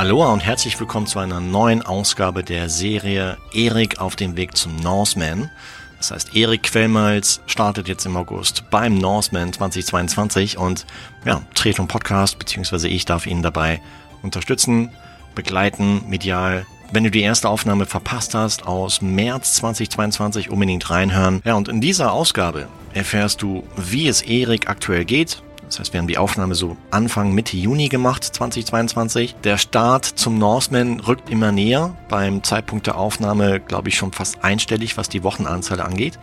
Aloha und herzlich willkommen zu einer neuen Ausgabe der Serie Erik auf dem Weg zum Norseman. Das heißt, Erik Quellmals startet jetzt im August beim Norseman 2022 und ja, Tretung Podcast, beziehungsweise ich darf ihn dabei unterstützen, begleiten, medial. Wenn du die erste Aufnahme verpasst hast aus März 2022, unbedingt reinhören. Ja, und in dieser Ausgabe erfährst du, wie es Erik aktuell geht, das heißt, wir haben die Aufnahme so Anfang, Mitte Juni gemacht, 2022. Der Start zum Norseman rückt immer näher. Beim Zeitpunkt der Aufnahme, glaube ich, schon fast einstellig, was die Wochenanzahl angeht.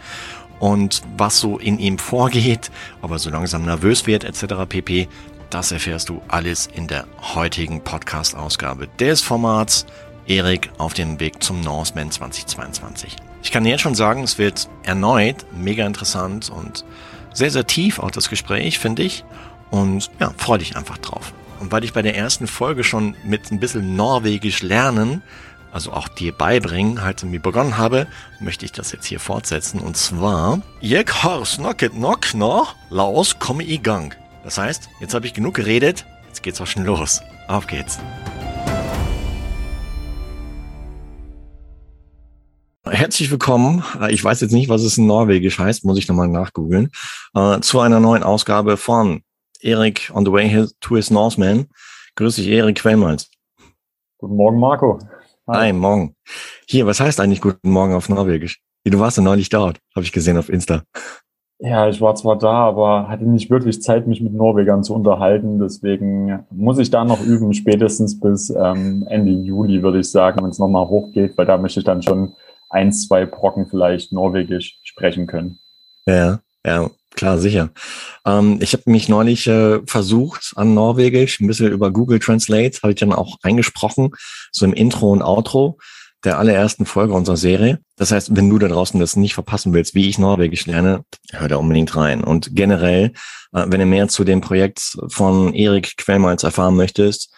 Und was so in ihm vorgeht, ob er so langsam nervös wird, etc. pp. Das erfährst du alles in der heutigen Podcast-Ausgabe des Formats Erik auf dem Weg zum Norseman 2022. Ich kann jetzt schon sagen, es wird erneut mega interessant und sehr, sehr tief auch das Gespräch, finde ich. Und ja, freue dich einfach drauf. Und weil ich bei der ersten Folge schon mit ein bisschen Norwegisch lernen, also auch dir beibringen, halt irgendwie begonnen habe, möchte ich das jetzt hier fortsetzen. Und zwar, Jeg har snakket nok nå, la oss komme i gang. Das heißt, jetzt habe ich genug geredet, jetzt geht's auch schon los. Auf geht's. Herzlich willkommen. Ich weiß jetzt nicht, was es in Norwegisch heißt, muss ich nochmal nachgoogeln. Äh, zu einer neuen Ausgabe von Erik on the way to his Norseman. Grüß dich, Erik Quellmals. Guten Morgen, Marco. Hi. Hi, morgen. Hier, was heißt eigentlich Guten Morgen auf Norwegisch? Du warst ja neulich dort, habe ich gesehen auf Insta. Ja, ich war zwar da, aber hatte nicht wirklich Zeit, mich mit Norwegern zu unterhalten. Deswegen muss ich da noch üben, spätestens bis ähm, Ende Juli, würde ich sagen, wenn es nochmal hochgeht, weil da möchte ich dann schon ein, zwei Brocken vielleicht Norwegisch sprechen können. Ja, ja, klar, sicher. Ähm, ich habe mich neulich äh, versucht an Norwegisch, ein bisschen über Google Translate, habe ich dann auch eingesprochen, so im Intro und Outro der allerersten Folge unserer Serie. Das heißt, wenn du da draußen das nicht verpassen willst, wie ich Norwegisch lerne, hör da unbedingt rein. Und generell, äh, wenn du mehr zu dem Projekt von Erik Quellmals erfahren möchtest,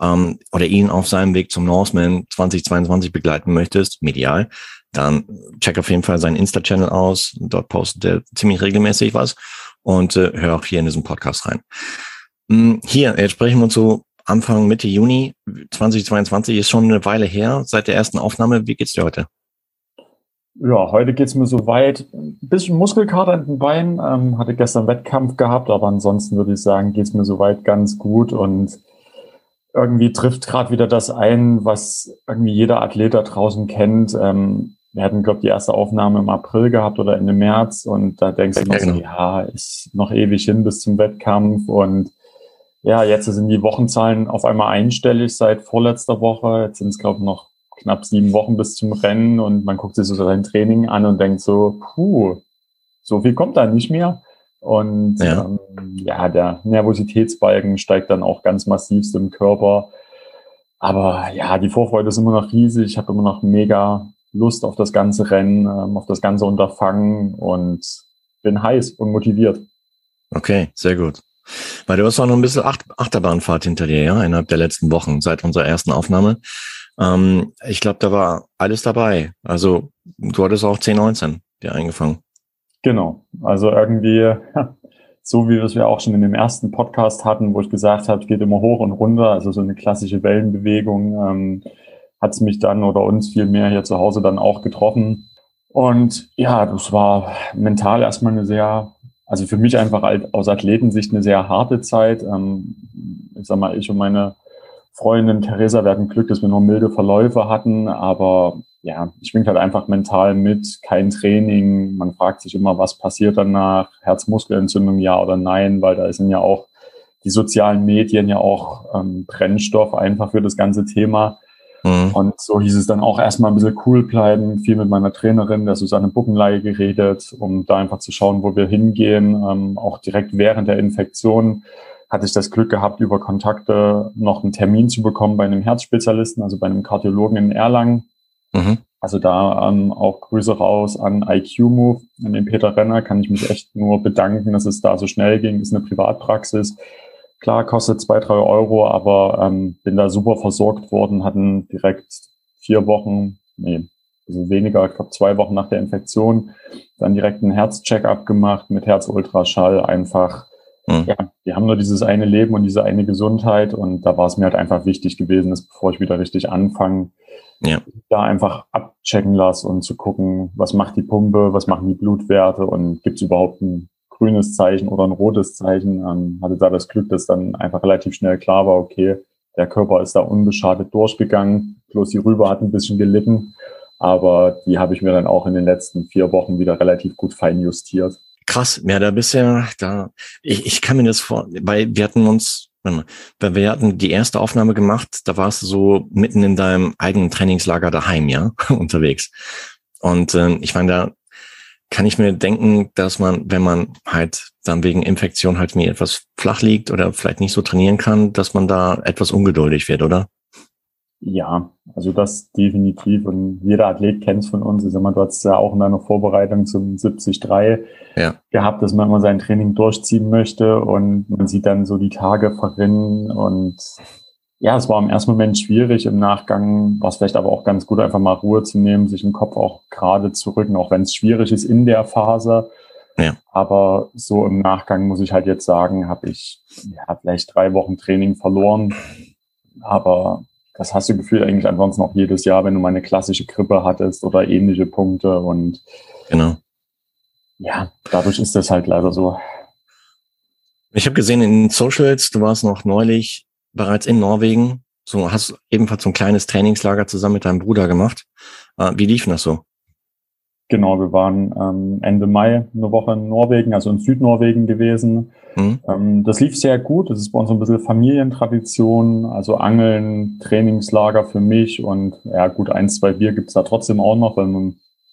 ähm, oder ihn auf seinem Weg zum Norseman 2022 begleiten möchtest, medial, dann check auf jeden Fall seinen Insta-Channel aus. Dort postet er ziemlich regelmäßig was und äh, hör auch hier in diesem Podcast rein. Hm, hier, jetzt sprechen wir uns so Anfang, Mitte Juni 2022, ist schon eine Weile her seit der ersten Aufnahme. Wie geht's dir heute? Ja, heute geht's mir so weit. Ein bisschen Muskelkater in den Beinen. Ähm, hatte gestern Wettkampf gehabt, aber ansonsten würde ich sagen, geht's mir soweit ganz gut und irgendwie trifft gerade wieder das ein, was irgendwie jeder Athlet da draußen kennt. Ähm, wir hatten, glaube ich, die erste Aufnahme im April gehabt oder Ende März und da denkst du noch so, ja, ist noch ewig hin bis zum Wettkampf und ja, jetzt sind die Wochenzahlen auf einmal einstellig seit vorletzter Woche. Jetzt sind es, glaube ich, noch knapp sieben Wochen bis zum Rennen und man guckt sich so sein Training an und denkt so, puh, so viel kommt da nicht mehr. Und ja, ähm, ja der Nervositätsbalken steigt dann auch ganz massivst im Körper. Aber ja, die Vorfreude ist immer noch riesig. Ich habe immer noch mega Lust auf das ganze Rennen, ähm, auf das ganze Unterfangen und bin heiß und motiviert. Okay, sehr gut. Weil du hast auch noch ein bisschen Ach Achterbahnfahrt hinter dir, ja, innerhalb der letzten Wochen, seit unserer ersten Aufnahme. Ähm, ich glaube, da war alles dabei. Also du hattest auch 10, 19 dir eingefangen. Genau. Also irgendwie, so wie wir es ja auch schon in dem ersten Podcast hatten, wo ich gesagt habe, es geht immer hoch und runter, also so eine klassische Wellenbewegung, ähm, hat es mich dann oder uns viel mehr hier zu Hause dann auch getroffen. Und ja, das war mental erstmal eine sehr, also für mich einfach aus Athletensicht eine sehr harte Zeit. Ähm, ich sag mal, ich und meine Freundin Theresa, hatten Glück, dass wir noch milde Verläufe hatten, aber ja, schwingt halt einfach mental mit, kein Training. Man fragt sich immer, was passiert danach? Herzmuskelentzündung, ja oder nein, weil da sind ja auch die sozialen Medien ja auch ähm, Brennstoff einfach für das ganze Thema. Mhm. Und so hieß es dann auch erstmal ein bisschen cool bleiben, viel mit meiner Trainerin, der Susanne Buckenlei, geredet, um da einfach zu schauen, wo wir hingehen. Ähm, auch direkt während der Infektion hatte ich das Glück gehabt, über Kontakte noch einen Termin zu bekommen bei einem Herzspezialisten, also bei einem Kardiologen in Erlangen. Mhm. Also da ähm, auch Grüße raus an IQ Move, an den Peter Renner, kann ich mich echt nur bedanken, dass es da so schnell ging. Ist eine Privatpraxis. Klar, kostet zwei, drei Euro, aber ähm, bin da super versorgt worden, hatten direkt vier Wochen, nee, also weniger, ich glaube zwei Wochen nach der Infektion, dann direkt einen Herzcheck-up gemacht mit Herzultraschall, einfach mhm. ja, die haben nur dieses eine Leben und diese eine Gesundheit und da war es mir halt einfach wichtig gewesen, dass bevor ich wieder richtig anfange, ja. da einfach abchecken lasse und zu gucken, was macht die Pumpe, was machen die Blutwerte und gibt es überhaupt ein grünes Zeichen oder ein rotes Zeichen. Ähm, hatte da das Glück, dass dann einfach relativ schnell klar war, okay, der Körper ist da unbeschadet durchgegangen, bloß die Rübe hat ein bisschen gelitten, aber die habe ich mir dann auch in den letzten vier Wochen wieder relativ gut fein justiert. Krass, ja, da bist ja da. Ich, ich kann mir das vor, weil wir hatten uns, weil wir hatten die erste Aufnahme gemacht, da warst du so mitten in deinem eigenen Trainingslager daheim, ja, unterwegs. Und äh, ich meine, da kann ich mir denken, dass man, wenn man halt dann wegen Infektion halt mir etwas flach liegt oder vielleicht nicht so trainieren kann, dass man da etwas ungeduldig wird, oder? Ja, also das definitiv. Und jeder Athlet kennt es von uns. Ich sag mal, du hast ja auch in deiner Vorbereitung zum 73 ja. gehabt, dass man immer sein Training durchziehen möchte und man sieht dann so die Tage verrinnen und ja, es war im ersten Moment schwierig. Im Nachgang war es vielleicht aber auch ganz gut, einfach mal Ruhe zu nehmen, sich im Kopf auch gerade zu rücken, auch wenn es schwierig ist in der Phase. Ja. Aber so im Nachgang muss ich halt jetzt sagen, habe ich ja, vielleicht drei Wochen Training verloren. Aber das hast du gefühlt eigentlich ansonsten auch jedes Jahr, wenn du mal eine klassische Grippe hattest oder ähnliche Punkte. Und genau. ja, dadurch ist das halt leider so. Ich habe gesehen in den Socials, du warst noch neulich bereits in Norwegen. So hast ebenfalls so ein kleines Trainingslager zusammen mit deinem Bruder gemacht. Äh, wie lief das so? Genau, wir waren ähm, Ende Mai eine Woche in Norwegen, also in Südnorwegen gewesen. Mhm. Ähm, das lief sehr gut. Das ist bei uns ein bisschen Familientradition, also Angeln, Trainingslager für mich und ja gut, ein, zwei Bier gibt's da trotzdem auch noch, weil man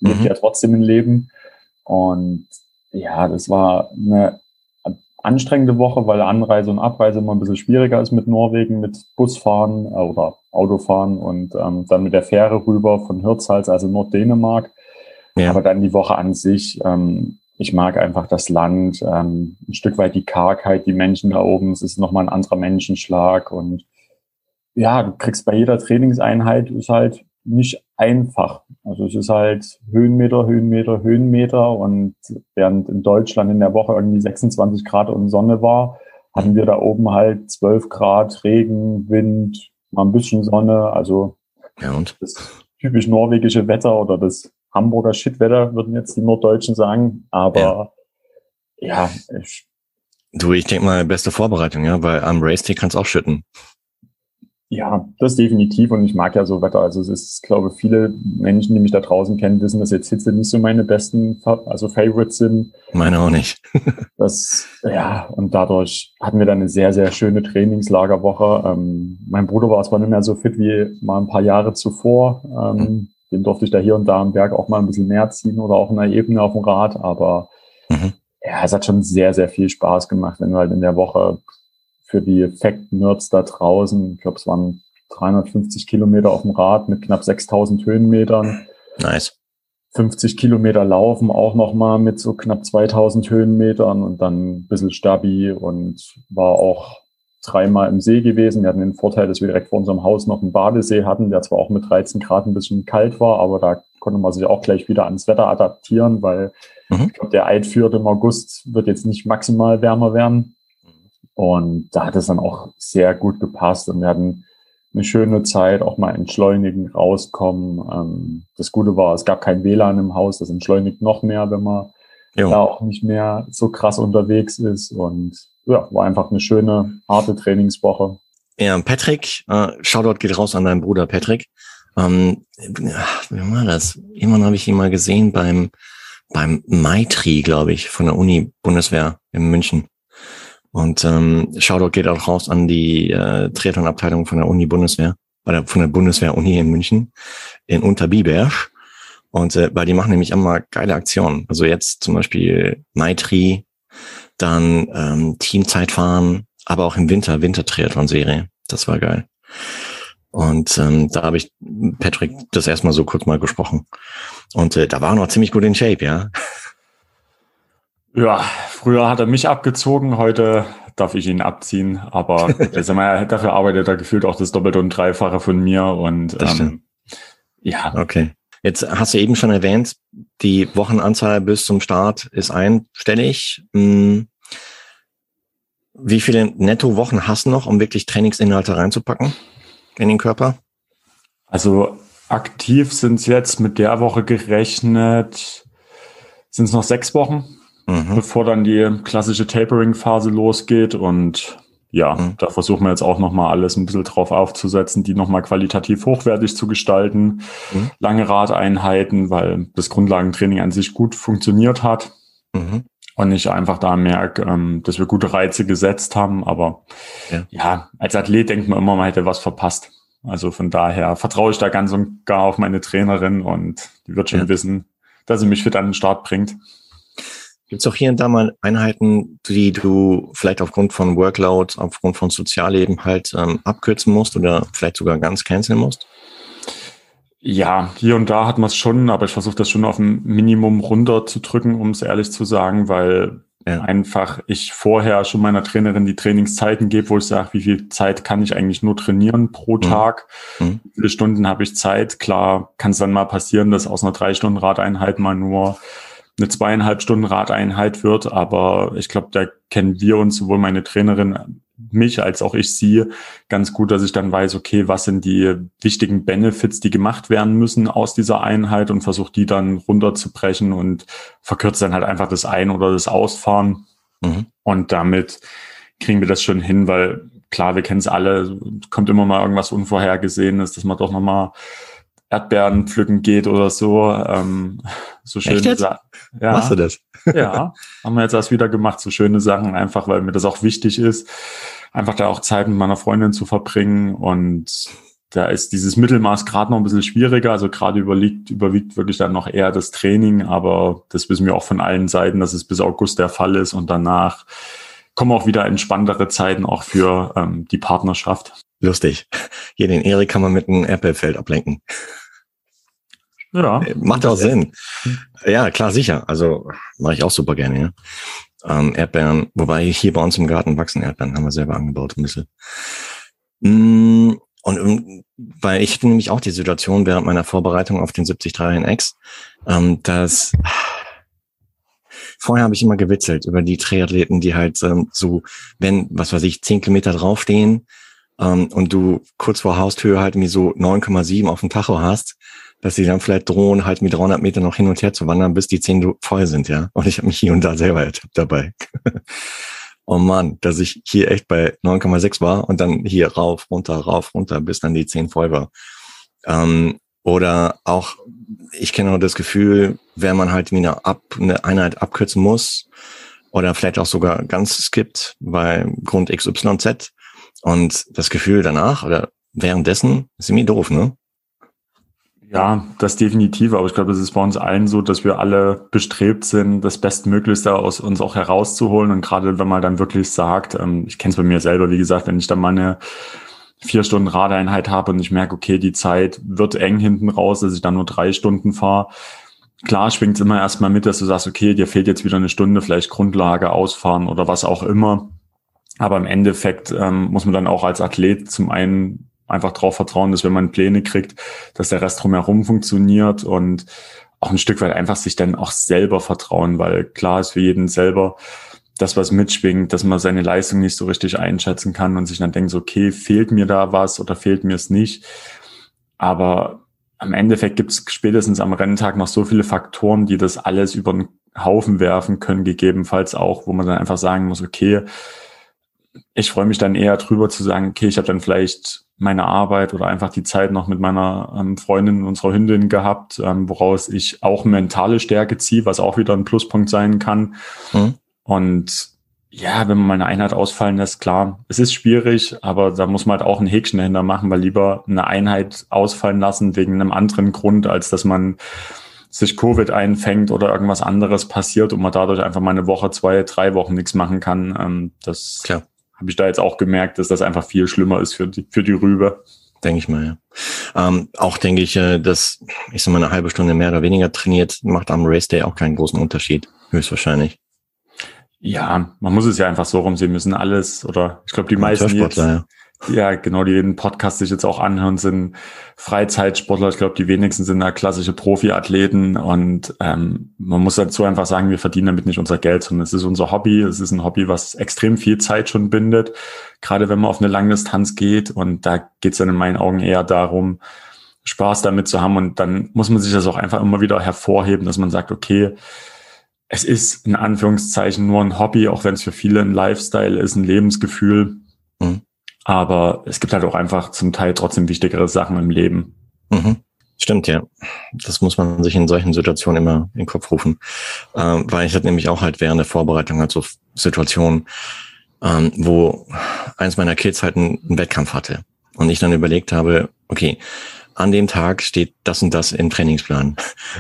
mhm. lebt ja trotzdem ein Leben. Und ja, das war eine anstrengende Woche, weil Anreise und Abreise immer ein bisschen schwieriger ist mit Norwegen, mit Busfahren äh, oder Autofahren und ähm, dann mit der Fähre rüber von Hirtshals, also Norddänemark. Ja. Aber dann die Woche an sich, ähm, ich mag einfach das Land, ähm, ein Stück weit die Kargheit, die Menschen da oben, es ist nochmal ein anderer Menschenschlag und ja, du kriegst bei jeder Trainingseinheit ist halt nicht einfach. Also es ist halt Höhenmeter, Höhenmeter, Höhenmeter und während in Deutschland in der Woche irgendwie 26 Grad und Sonne war, hatten wir da oben halt 12 Grad, Regen, Wind, mal ein bisschen Sonne. Also ja, und? das typisch norwegische Wetter oder das Hamburger Shitwetter, würden jetzt die Norddeutschen sagen. Aber ja, ja ich, Du, ich denke mal, beste Vorbereitung, ja, weil am Race Day kann es auch schütten. Ja, das definitiv. Und ich mag ja so Wetter. Also es ist, glaube viele Menschen, die mich da draußen kennen, wissen, dass jetzt Hitze nicht so meine besten, also Favorites sind. Meine auch nicht. das, ja, und dadurch hatten wir dann eine sehr, sehr schöne Trainingslagerwoche. Ähm, mein Bruder war zwar nicht mehr so fit wie mal ein paar Jahre zuvor. Ähm, mhm. Den durfte ich da hier und da am Berg auch mal ein bisschen mehr ziehen oder auch in der Ebene auf dem Rad. Aber mhm. ja, es hat schon sehr, sehr viel Spaß gemacht, wenn du halt in der Woche für die Fact-Nerds da draußen. Ich glaube, es waren 350 Kilometer auf dem Rad mit knapp 6000 Höhenmetern. Nice. 50 Kilometer laufen auch nochmal mit so knapp 2000 Höhenmetern und dann ein bisschen Stabi und war auch dreimal im See gewesen. Wir hatten den Vorteil, dass wir direkt vor unserem Haus noch einen Badesee hatten, der zwar auch mit 13 Grad ein bisschen kalt war, aber da konnte man sich auch gleich wieder ans Wetter adaptieren, weil mhm. ich glaube, der Eid führt im August wird jetzt nicht maximal wärmer werden. Und da hat es dann auch sehr gut gepasst und wir hatten eine schöne Zeit, auch mal entschleunigen, rauskommen. Ähm, das Gute war, es gab kein WLAN im Haus, das entschleunigt noch mehr, wenn man jo. da auch nicht mehr so krass unterwegs ist. Und ja, war einfach eine schöne, harte Trainingswoche. Ja, Patrick, äh, Shoutout geht raus an deinen Bruder Patrick. Ähm, wie war das? Irgendwann habe ich ihn mal gesehen beim, beim Maitri, glaube ich, von der Uni Bundeswehr in München. Und ähm, Shoutout geht auch raus an die äh, Triathlon-Abteilung von der Uni Bundeswehr, oder von der Bundeswehr-Uni in München, in Unterbiberg. Und äh, weil die machen nämlich immer geile Aktionen. Also jetzt zum Beispiel Maitri, dann ähm, Teamzeitfahren, aber auch im Winter, Winter-Triathlon-Serie. Das war geil. Und ähm, da habe ich Patrick das erstmal so kurz mal gesprochen. Und äh, da war er noch ziemlich gut in Shape, ja. Ja, früher hat er mich abgezogen, heute darf ich ihn abziehen, aber mal, dafür arbeitet er gefühlt auch das Doppelte und Dreifache von mir und ähm, ja. Okay. Jetzt hast du eben schon erwähnt, die Wochenanzahl bis zum Start ist einstellig. Hm. Wie viele Netto-Wochen hast du noch, um wirklich Trainingsinhalte reinzupacken in den Körper? Also aktiv sind es jetzt mit der Woche gerechnet, sind es noch sechs Wochen, mhm. bevor dann die klassische Tapering-Phase losgeht. Und ja, mhm. da versuchen wir jetzt auch nochmal alles ein bisschen drauf aufzusetzen, die nochmal qualitativ hochwertig zu gestalten. Mhm. Lange Radeinheiten, weil das Grundlagentraining an sich gut funktioniert hat. Mhm. Und ich einfach da merke, ähm, dass wir gute Reize gesetzt haben. Aber ja. ja, als Athlet denkt man immer, man hätte was verpasst. Also von daher vertraue ich da ganz und gar auf meine Trainerin und die wird schon ja. wissen, dass sie mich fit an den Start bringt. Gibt es auch hier und da mal Einheiten, die du vielleicht aufgrund von Workload, aufgrund von Sozialleben halt ähm, abkürzen musst oder vielleicht sogar ganz canceln musst? Ja, hier und da hat man es schon, aber ich versuche das schon auf ein Minimum runterzudrücken, um es ehrlich zu sagen, weil ja. einfach ich vorher schon meiner Trainerin die Trainingszeiten gebe, wo ich sage, wie viel Zeit kann ich eigentlich nur trainieren pro mhm. Tag, mhm. wie viele Stunden habe ich Zeit. Klar kann es dann mal passieren, dass aus einer drei Stunden Radeinheit mal nur eine zweieinhalb Stunden Radeinheit wird, aber ich glaube, da kennen wir uns, sowohl meine Trainerin mich als auch ich sie ganz gut, dass ich dann weiß, okay, was sind die wichtigen Benefits, die gemacht werden müssen aus dieser Einheit und versuche die dann runterzubrechen und verkürzt dann halt einfach das Ein- oder das Ausfahren. Mhm. Und damit kriegen wir das schon hin, weil klar, wir kennen es alle, kommt immer mal irgendwas Unvorhergesehenes, dass man doch nochmal Erdbeeren pflücken geht oder so. Ähm, so schöne Sachen. Ja. Machst du das? ja, haben wir jetzt erst wieder gemacht, so schöne Sachen, einfach weil mir das auch wichtig ist, einfach da auch Zeit mit meiner Freundin zu verbringen und da ist dieses Mittelmaß gerade noch ein bisschen schwieriger, also gerade überliegt, überwiegt wirklich dann noch eher das Training, aber das wissen wir auch von allen Seiten, dass es bis August der Fall ist und danach kommen auch wieder entspanntere Zeiten auch für ähm, die Partnerschaft. Lustig. Hier den Erik kann man mit einem Erdbeerfeld ablenken. Ja. Macht auch Sinn. Ja, klar, sicher. Also mache ich auch super gerne, ja. Ähm, Erdbeeren, wobei hier bei uns im Garten wachsen Erdbeeren, haben wir selber angebaut ein bisschen. Mm, und ähm, weil ich hatte nämlich auch die Situation während meiner Vorbereitung auf den 73 NX, ähm, dass vorher habe ich immer gewitzelt über die Triathleten, die halt ähm, so, wenn, was weiß ich, zehn Kilometer draufstehen ähm, und du kurz vor Haustür halt irgendwie so 9,7 auf dem Tacho hast, dass sie dann vielleicht drohen, halt mit 300 Meter noch hin und her zu wandern, bis die 10 voll sind, ja. Und ich habe mich hier und da selber ertappt dabei. oh Mann, dass ich hier echt bei 9,6 war und dann hier rauf, runter, rauf, runter, bis dann die 10 voll war. Ähm, oder auch, ich kenne auch das Gefühl, wenn man halt wieder ab, eine Einheit abkürzen muss oder vielleicht auch sogar ganz skippt bei Grund XYZ und das Gefühl danach oder währenddessen ist irgendwie doof, ne? Ja, das definitiv. Aber ich glaube, es ist bei uns allen so, dass wir alle bestrebt sind, das Bestmöglichste aus uns auch herauszuholen. Und gerade wenn man dann wirklich sagt, ähm, ich kenne es bei mir selber, wie gesagt, wenn ich dann mal eine vier Stunden Radeinheit habe und ich merke, okay, die Zeit wird eng hinten raus, dass ich dann nur drei Stunden fahre. Klar schwingt es immer erstmal mit, dass du sagst, okay, dir fehlt jetzt wieder eine Stunde, vielleicht Grundlage, Ausfahren oder was auch immer. Aber im Endeffekt ähm, muss man dann auch als Athlet zum einen einfach darauf vertrauen, dass wenn man Pläne kriegt, dass der Rest drumherum funktioniert und auch ein Stück weit einfach sich dann auch selber vertrauen, weil klar ist für jeden selber das, was mitschwingt, dass man seine Leistung nicht so richtig einschätzen kann und sich dann denkt, okay, fehlt mir da was oder fehlt mir es nicht. Aber am Endeffekt gibt es spätestens am Renntag noch so viele Faktoren, die das alles über den Haufen werfen können, gegebenenfalls auch, wo man dann einfach sagen muss, okay, ich freue mich dann eher drüber zu sagen, okay, ich habe dann vielleicht meine Arbeit oder einfach die Zeit noch mit meiner ähm, Freundin, unserer Hündin gehabt, ähm, woraus ich auch mentale Stärke ziehe, was auch wieder ein Pluspunkt sein kann. Mhm. Und ja, wenn man mal eine Einheit ausfallen lässt, klar, es ist schwierig, aber da muss man halt auch ein Häkchen dahinter machen, weil lieber eine Einheit ausfallen lassen wegen einem anderen Grund, als dass man sich Covid einfängt oder irgendwas anderes passiert und man dadurch einfach mal eine Woche, zwei, drei Wochen nichts machen kann. Ähm, das Klar habe ich da jetzt auch gemerkt, dass das einfach viel schlimmer ist für die, für die Rübe. Denke ich mal, ja. Ähm, auch denke ich, äh, dass ich so mal eine halbe Stunde mehr oder weniger trainiert, macht am Race Day auch keinen großen Unterschied, höchstwahrscheinlich. Ja, man muss es ja einfach so rumsehen müssen. Alles oder ich glaube, die meisten jetzt, ja. Ja, genau, die den Podcast sich jetzt auch anhören, sind Freizeitsportler. Ich glaube, die wenigsten sind da klassische Profiathleten. Und ähm, man muss dazu einfach sagen, wir verdienen damit nicht unser Geld, sondern es ist unser Hobby. Es ist ein Hobby, was extrem viel Zeit schon bindet, gerade wenn man auf eine Langdistanz geht. Und da geht es dann in meinen Augen eher darum, Spaß damit zu haben. Und dann muss man sich das auch einfach immer wieder hervorheben, dass man sagt, okay, es ist in Anführungszeichen nur ein Hobby, auch wenn es für viele ein Lifestyle ist, ein Lebensgefühl. Mhm. Aber es gibt halt auch einfach zum Teil trotzdem wichtigere Sachen im Leben. Mhm. Stimmt, ja. Das muss man sich in solchen Situationen immer in den Kopf rufen. Ähm, weil ich hatte nämlich auch halt während der Vorbereitung halt so Situationen, ähm, wo eins meiner Kids halt einen, einen Wettkampf hatte. Und ich dann überlegt habe, okay, an dem Tag steht das und das im Trainingsplan.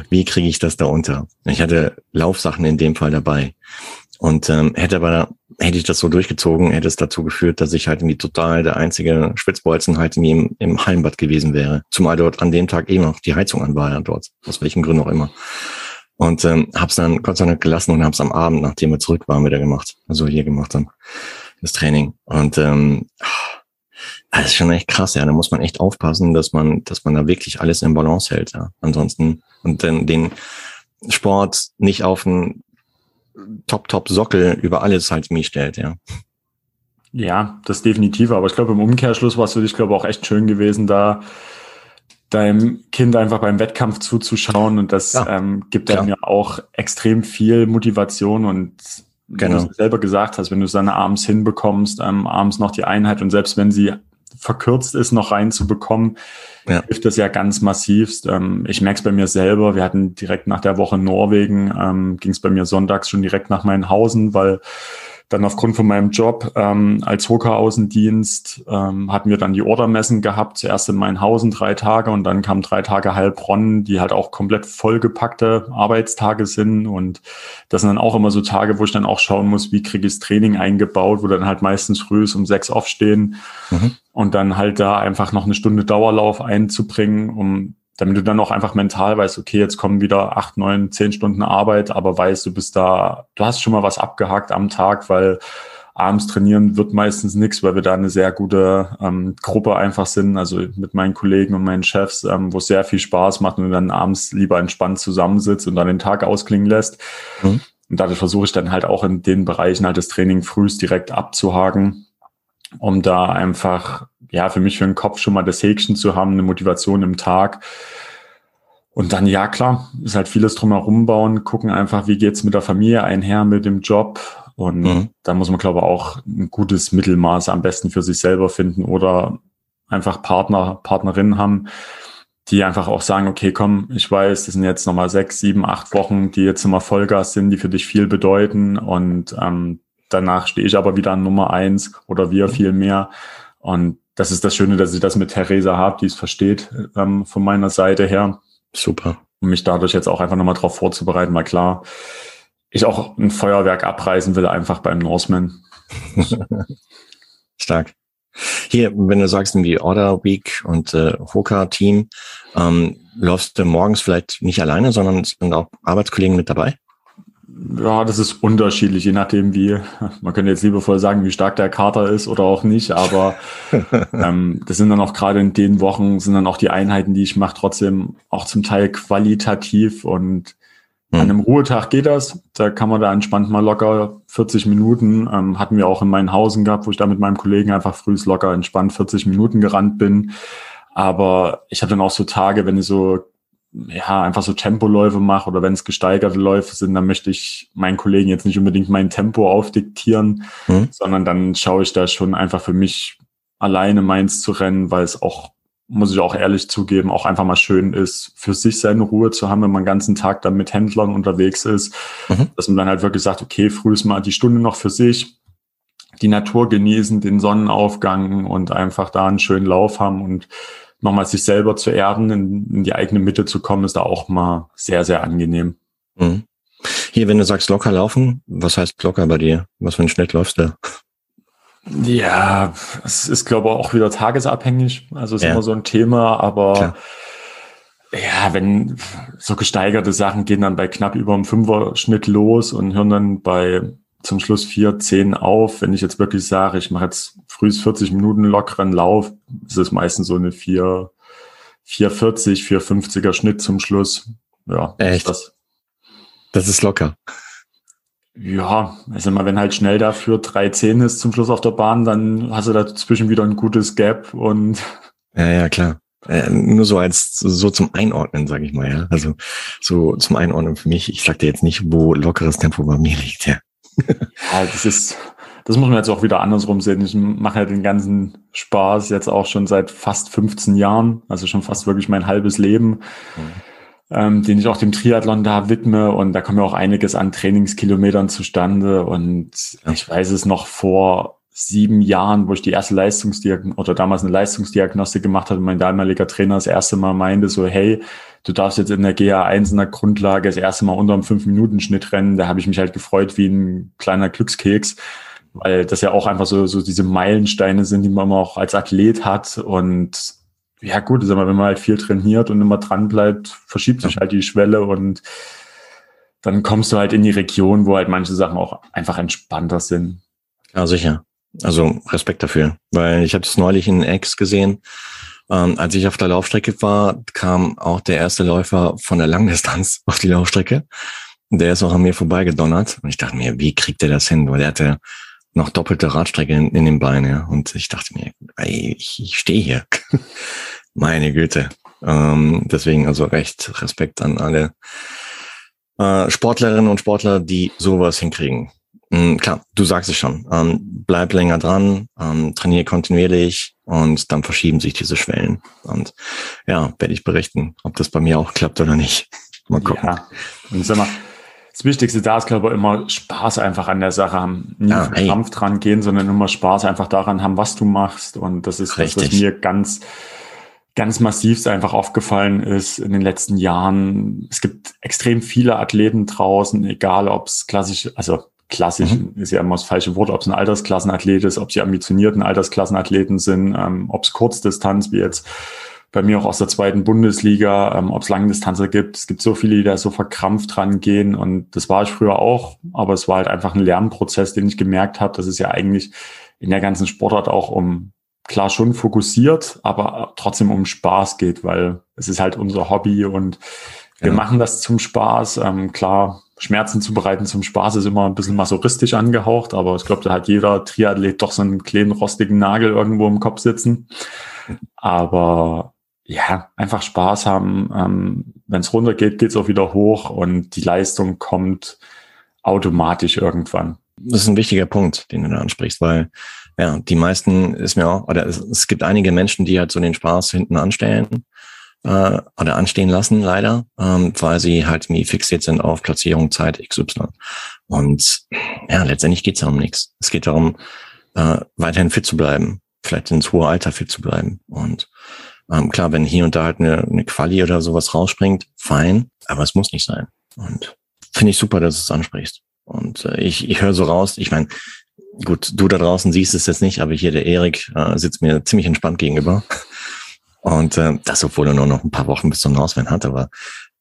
Wie kriege ich das da unter? Ich hatte Laufsachen in dem Fall dabei. Und ähm, hätte aber, hätte ich das so durchgezogen, hätte es dazu geführt, dass ich halt irgendwie total der einzige Schwitzbolzen halt irgendwie im, im Hallenbad gewesen wäre. Zumal dort an dem Tag eben noch die Heizung an war ja dort, aus welchen Gründen auch immer. Und ähm, hab's dann Gott sei Dank gelassen und hab's am Abend, nachdem wir zurück waren, wieder gemacht. Also hier gemacht dann, das Training. Und ähm, das ist schon echt krass, ja. Da muss man echt aufpassen, dass man, dass man da wirklich alles in Balance hält, ja. Ansonsten, und dann den Sport nicht auf einen Top-Top-Sockel über alles halt mich stellt, ja. Ja, das definitiv. Aber ich glaube, im Umkehrschluss war es für dich, glaube ich, auch echt schön gewesen, da deinem Kind einfach beim Wettkampf zuzuschauen. Und das ja, ähm, gibt dann ja auch extrem viel Motivation und genau. wie du selber gesagt hast, wenn du es dann abends hinbekommst, ähm, abends noch die Einheit und selbst wenn sie verkürzt ist, noch reinzubekommen, ja. hilft das ja ganz massivst. Ähm, ich merke es bei mir selber. Wir hatten direkt nach der Woche Norwegen, ähm, ging es bei mir sonntags schon direkt nach Hausen, weil dann aufgrund von meinem Job ähm, als Hoka-Außendienst ähm, hatten wir dann die Ordermessen gehabt. Zuerst in Mainhausen drei Tage und dann kamen drei Tage Heilbronn, die halt auch komplett vollgepackte Arbeitstage sind. Und das sind dann auch immer so Tage, wo ich dann auch schauen muss, wie kriege ich das Training eingebaut, wo dann halt meistens früh um sechs aufstehen mhm. und dann halt da einfach noch eine Stunde Dauerlauf einzubringen, um damit du dann auch einfach mental weißt, okay, jetzt kommen wieder acht, neun, zehn Stunden Arbeit, aber weißt, du bist da, du hast schon mal was abgehakt am Tag, weil abends trainieren wird meistens nichts, weil wir da eine sehr gute ähm, Gruppe einfach sind, also mit meinen Kollegen und meinen Chefs, ähm, wo es sehr viel Spaß macht und dann abends lieber entspannt zusammensitzt und dann den Tag ausklingen lässt. Mhm. Und dadurch versuche ich dann halt auch in den Bereichen halt das Training frühst direkt abzuhaken, um da einfach ja, für mich für den Kopf schon mal das Häkchen zu haben, eine Motivation im Tag. Und dann, ja klar, ist halt vieles drumherum bauen, gucken einfach, wie geht's mit der Familie einher, mit dem Job. Und mhm. da muss man, glaube ich, auch ein gutes Mittelmaß am besten für sich selber finden oder einfach Partner, Partnerinnen haben, die einfach auch sagen, okay, komm, ich weiß, das sind jetzt nochmal sechs, sieben, acht Wochen, die jetzt immer Vollgas sind, die für dich viel bedeuten. Und ähm, danach stehe ich aber wieder an Nummer eins oder wir viel mehr. Und das ist das Schöne, dass ich das mit Theresa habe, die es versteht ähm, von meiner Seite her. Super. Um mich dadurch jetzt auch einfach nochmal drauf vorzubereiten, weil klar, ich auch ein Feuerwerk abreißen will, einfach beim Norseman. Stark. Hier, wenn du sagst, wie Order Week und äh, Hoka-Team, ähm, läufst du morgens vielleicht nicht alleine, sondern sind auch Arbeitskollegen mit dabei? Ja, das ist unterschiedlich, je nachdem, wie, man könnte jetzt liebevoll sagen, wie stark der Kater ist oder auch nicht, aber ähm, das sind dann auch gerade in den Wochen, sind dann auch die Einheiten, die ich mache, trotzdem auch zum Teil qualitativ und mhm. an einem Ruhetag geht das. Da kann man da entspannt mal locker 40 Minuten, ähm, hatten wir auch in meinen Hausen gehabt, wo ich da mit meinem Kollegen einfach frühs locker entspannt 40 Minuten gerannt bin. Aber ich habe dann auch so Tage, wenn ich so ja, einfach so Tempoläufe mache oder wenn es gesteigerte Läufe sind, dann möchte ich meinen Kollegen jetzt nicht unbedingt mein Tempo aufdiktieren, mhm. sondern dann schaue ich da schon einfach für mich alleine meins zu rennen, weil es auch, muss ich auch ehrlich zugeben, auch einfach mal schön ist, für sich seine Ruhe zu haben, wenn man den ganzen Tag dann mit Händlern unterwegs ist, mhm. dass man dann halt wirklich sagt, okay, früh ist mal die Stunde noch für sich, die Natur genießen, den Sonnenaufgang und einfach da einen schönen Lauf haben und nochmal sich selber zu erden, in, in, die eigene Mitte zu kommen, ist da auch mal sehr, sehr angenehm. Mhm. Hier, wenn du sagst locker laufen, was heißt locker bei dir? Was für ein Schnitt läufst du? Ja, es ist, glaube ich, auch wieder tagesabhängig. Also ist ja. immer so ein Thema, aber Klar. ja, wenn so gesteigerte Sachen gehen dann bei knapp über einem Fünfer-Schnitt los und hören dann bei zum Schluss 4, 10 auf. Wenn ich jetzt wirklich sage, ich mache jetzt frühs 40 Minuten lockeren Lauf, ist es meistens so eine 4, 440, 450er Schnitt zum Schluss. Ja, echt. Das, das ist locker. Ja, also mal, wenn halt schnell dafür 3,10 ist zum Schluss auf der Bahn, dann hast du dazwischen wieder ein gutes Gap und. Ja, ja, klar. Äh, nur so als so zum Einordnen, sage ich mal, ja. Also so zum Einordnen für mich. Ich sag dir jetzt nicht, wo lockeres Tempo bei mir liegt, ja. ja, das ist, das muss man jetzt auch wieder andersrum sehen. Ich mache ja den ganzen Spaß jetzt auch schon seit fast 15 Jahren, also schon fast wirklich mein halbes Leben, mhm. ähm, den ich auch dem Triathlon da widme. Und da kommt ja auch einiges an Trainingskilometern zustande. Und ich weiß es noch vor sieben Jahren, wo ich die erste Leistungsdiagnostik oder damals eine Leistungsdiagnostik gemacht hatte, mein damaliger Trainer das erste Mal meinte so, hey, du darfst jetzt in der GA1 in der Grundlage das erste Mal unter einem 5-Minuten-Schnitt rennen. Da habe ich mich halt gefreut wie ein kleiner Glückskeks, weil das ja auch einfach so, so diese Meilensteine sind, die man auch als Athlet hat. Und ja gut, sag mal, wenn man halt viel trainiert und immer dran bleibt, verschiebt sich halt die Schwelle und dann kommst du halt in die Region, wo halt manche Sachen auch einfach entspannter sind. Ja, sicher. Also Respekt dafür, weil ich habe es neulich in X gesehen. Ähm, als ich auf der Laufstrecke war, kam auch der erste Läufer von der Langdistanz auf die Laufstrecke. Der ist auch an mir vorbeigedonnert. Und ich dachte mir, wie kriegt er das hin? Weil der hatte noch doppelte Radstrecke in, in den Beinen. Ja. Und ich dachte mir, ey, ich, ich stehe hier. Meine Güte. Ähm, deswegen also recht Respekt an alle äh, Sportlerinnen und Sportler, die sowas hinkriegen. Mhm, klar, du sagst es schon. Ähm, bleib länger dran, ähm, trainiere kontinuierlich und dann verschieben sich diese Schwellen. Und ja, werde ich berichten, ob das bei mir auch klappt oder nicht. Mal gucken. Ja. Und sag mal, das Wichtigste da ist, glaube ich, immer Spaß einfach an der Sache haben. Nie ja, Kampf dran gehen, sondern immer Spaß einfach daran haben, was du machst. Und das ist Richtig. das, was mir ganz, ganz massiv einfach aufgefallen ist in den letzten Jahren. Es gibt extrem viele Athleten draußen, egal ob es klassisch, also klassisch mhm. ist ja immer das falsche Wort, ob es ein Altersklassenathlet ist, ob sie ambitionierten Altersklassenathleten sind, ähm, ob es Kurzdistanz wie jetzt bei mir auch aus der zweiten Bundesliga, ähm, ob es Langdistanzer gibt. Es gibt so viele, die da so verkrampft dran gehen und das war ich früher auch, aber es war halt einfach ein Lernprozess, den ich gemerkt habe, dass es ja eigentlich in der ganzen Sportart auch um klar schon fokussiert, aber trotzdem um Spaß geht, weil es ist halt unser Hobby und wir ja. machen das zum Spaß. Ähm, klar, Schmerzen zu bereiten zum Spaß ist immer ein bisschen masochistisch angehaucht, aber ich glaube, da hat jeder Triathlet doch so einen kleinen rostigen Nagel irgendwo im Kopf sitzen. Aber ja, einfach Spaß haben. Ähm, Wenn es runtergeht, geht es auch wieder hoch und die Leistung kommt automatisch irgendwann. Das ist ein wichtiger Punkt, den du da ansprichst, weil ja, die meisten ist mir auch, oder es, es gibt einige Menschen, die halt so den Spaß hinten anstellen äh, oder anstehen lassen, leider, ähm, weil sie halt nie fixiert sind auf Platzierung, Zeit XY. Und ja, letztendlich geht es ja um nichts. Es geht darum, äh, weiterhin fit zu bleiben, vielleicht ins hohe Alter fit zu bleiben. Und ähm, klar, wenn hier und da halt eine, eine Quali oder sowas rausspringt, fein, aber es muss nicht sein. Und finde ich super, dass du es ansprichst. Und äh, ich, ich höre so raus, ich meine, gut, du da draußen siehst es jetzt nicht, aber hier der Erik äh, sitzt mir ziemlich entspannt gegenüber. Und äh, das, obwohl er nur noch ein paar Wochen bis zum Norseman hat, aber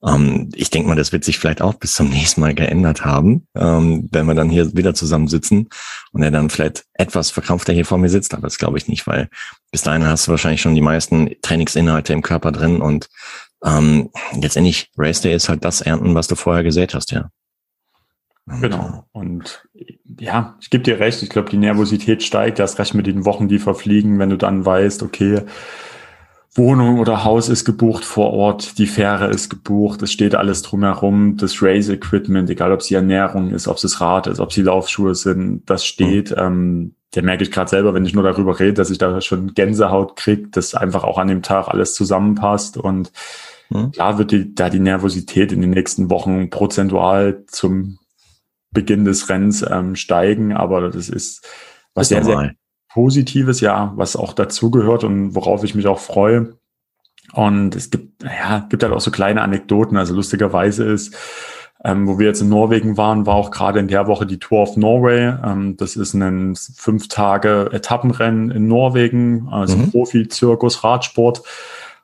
ähm, ich denke mal, das wird sich vielleicht auch bis zum nächsten Mal geändert haben, ähm, wenn wir dann hier wieder zusammensitzen und er dann vielleicht etwas verkrampfter hier vor mir sitzt, aber das glaube ich nicht, weil bis dahin hast du wahrscheinlich schon die meisten Trainingsinhalte im Körper drin und ähm, letztendlich Race Day ist halt das Ernten, was du vorher gesät hast, ja. Genau. Und ja, ich gebe dir recht. Ich glaube, die Nervosität steigt erst recht mit den Wochen, die verfliegen, wenn du dann weißt, okay, Wohnung oder Haus ist gebucht vor Ort, die Fähre ist gebucht, es steht alles drumherum, das Race-Equipment, egal ob es die Ernährung ist, ob es das Rad ist, ob es die Laufschuhe sind, das steht. Mhm. Ähm, der merke ich gerade selber, wenn ich nur darüber rede, dass ich da schon Gänsehaut kriege, dass einfach auch an dem Tag alles zusammenpasst. Und mhm. klar wird die, da die Nervosität in den nächsten Wochen prozentual zum Beginn des Rennens ähm, steigen, aber das ist was sehr, sehr Positives, ja, was auch dazugehört und worauf ich mich auch freue. Und es gibt, ja, gibt halt auch so kleine Anekdoten. Also lustigerweise ist, ähm, wo wir jetzt in Norwegen waren, war auch gerade in der Woche die Tour of Norway. Ähm, das ist ein fünf Tage Etappenrennen in Norwegen, also mhm. Profi-Zirkus, Radsport.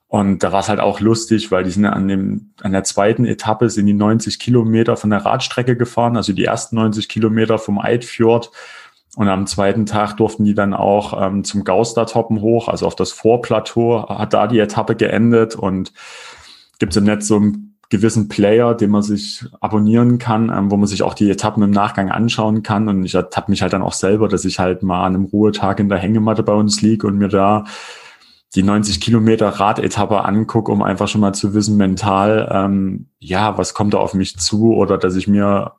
Und da war es halt auch lustig, weil die sind an dem, an der zweiten Etappe sind die 90 Kilometer von der Radstrecke gefahren, also die ersten 90 Kilometer vom Eidfjord. Und am zweiten Tag durften die dann auch ähm, zum Gaustertoppen hoch, also auf das Vorplateau, hat da die Etappe geendet und gibt es im Netz so einen gewissen Player, den man sich abonnieren kann, ähm, wo man sich auch die Etappen im Nachgang anschauen kann. Und ich ertappe mich halt dann auch selber, dass ich halt mal an einem Ruhetag in der Hängematte bei uns liege und mir da die 90 Kilometer Radetappe angucke, um einfach schon mal zu wissen, mental, ähm, ja, was kommt da auf mich zu oder dass ich mir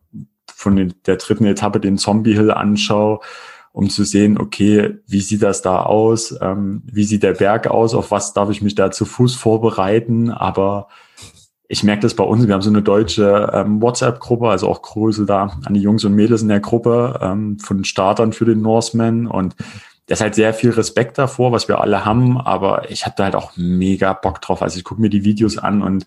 von der dritten Etappe den Zombie Hill anschaue, um zu sehen, okay, wie sieht das da aus? Ähm, wie sieht der Berg aus? Auf was darf ich mich da zu Fuß vorbereiten? Aber ich merke das bei uns, wir haben so eine deutsche ähm, WhatsApp-Gruppe, also auch Grüße da an die Jungs und Mädels in der Gruppe ähm, von Startern für den Norseman und da ist halt sehr viel Respekt davor, was wir alle haben, aber ich habe da halt auch mega Bock drauf. Also ich gucke mir die Videos an und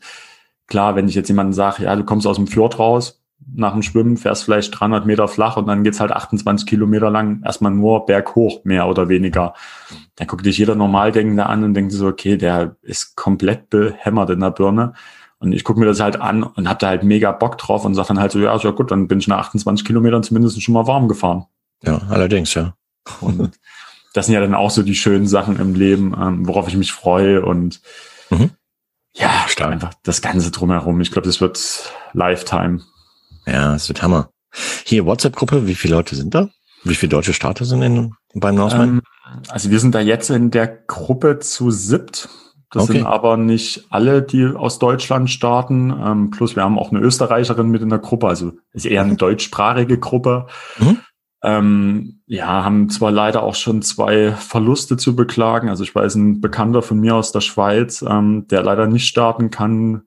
klar, wenn ich jetzt jemanden sage, ja, du kommst aus dem Fjord raus, nach dem Schwimmen fährst vielleicht 300 Meter flach und dann geht's halt 28 Kilometer lang erstmal nur berghoch, mehr oder weniger. Dann guckt dich jeder Normaldenkende an und denkt so, okay, der ist komplett behämmert in der Birne. Und ich gucke mir das halt an und hab da halt mega Bock drauf und sag dann halt so, ja, ja gut, dann bin ich nach 28 Kilometern zumindest schon mal warm gefahren. Ja, allerdings, ja. Und das sind ja dann auch so die schönen Sachen im Leben, ähm, worauf ich mich freue und mhm. ja, Stark. einfach das Ganze drumherum. Ich glaube, das wird Lifetime. Ja, es wird Hammer. Hier, WhatsApp-Gruppe, wie viele Leute sind da? Wie viele deutsche Starter sind in, beim Norseman? Ähm, also wir sind da jetzt in der Gruppe zu siebt. Das okay. sind aber nicht alle, die aus Deutschland starten. Ähm, plus wir haben auch eine Österreicherin mit in der Gruppe, also ist eher eine mhm. deutschsprachige Gruppe. Mhm. Ähm, ja, haben zwar leider auch schon zwei Verluste zu beklagen. Also ich weiß, ein Bekannter von mir aus der Schweiz, ähm, der leider nicht starten kann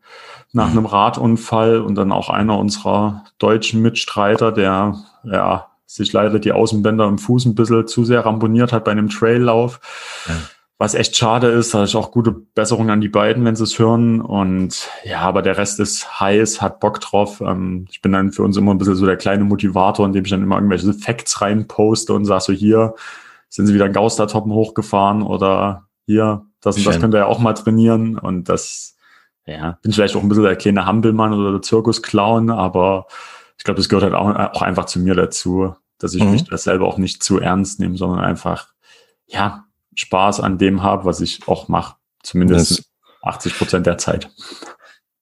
nach mhm. einem Radunfall und dann auch einer unserer deutschen Mitstreiter, der ja sich leider die Außenbänder im Fuß ein bisschen zu sehr ramponiert hat bei einem Traillauf. Ja was echt schade ist. Da ist auch gute Besserung an die beiden, wenn sie es hören. Und ja, aber der Rest ist heiß, hat Bock drauf. Ähm, ich bin dann für uns immer ein bisschen so der kleine Motivator, indem ich dann immer irgendwelche Facts reinposte und sage so, hier sind sie wieder in Gaustertoppen hochgefahren oder hier, das und Schön. das könnt ihr ja auch mal trainieren. Und das, ja, bin vielleicht auch ein bisschen der kleine Hampelmann oder der Zirkusclown, aber ich glaube, das gehört halt auch, auch, einfach zu mir dazu, dass ich mhm. mich das selber auch nicht zu ernst nehme, sondern einfach, ja, Spaß an dem habe, was ich auch mache. Zumindest das 80 Prozent der Zeit.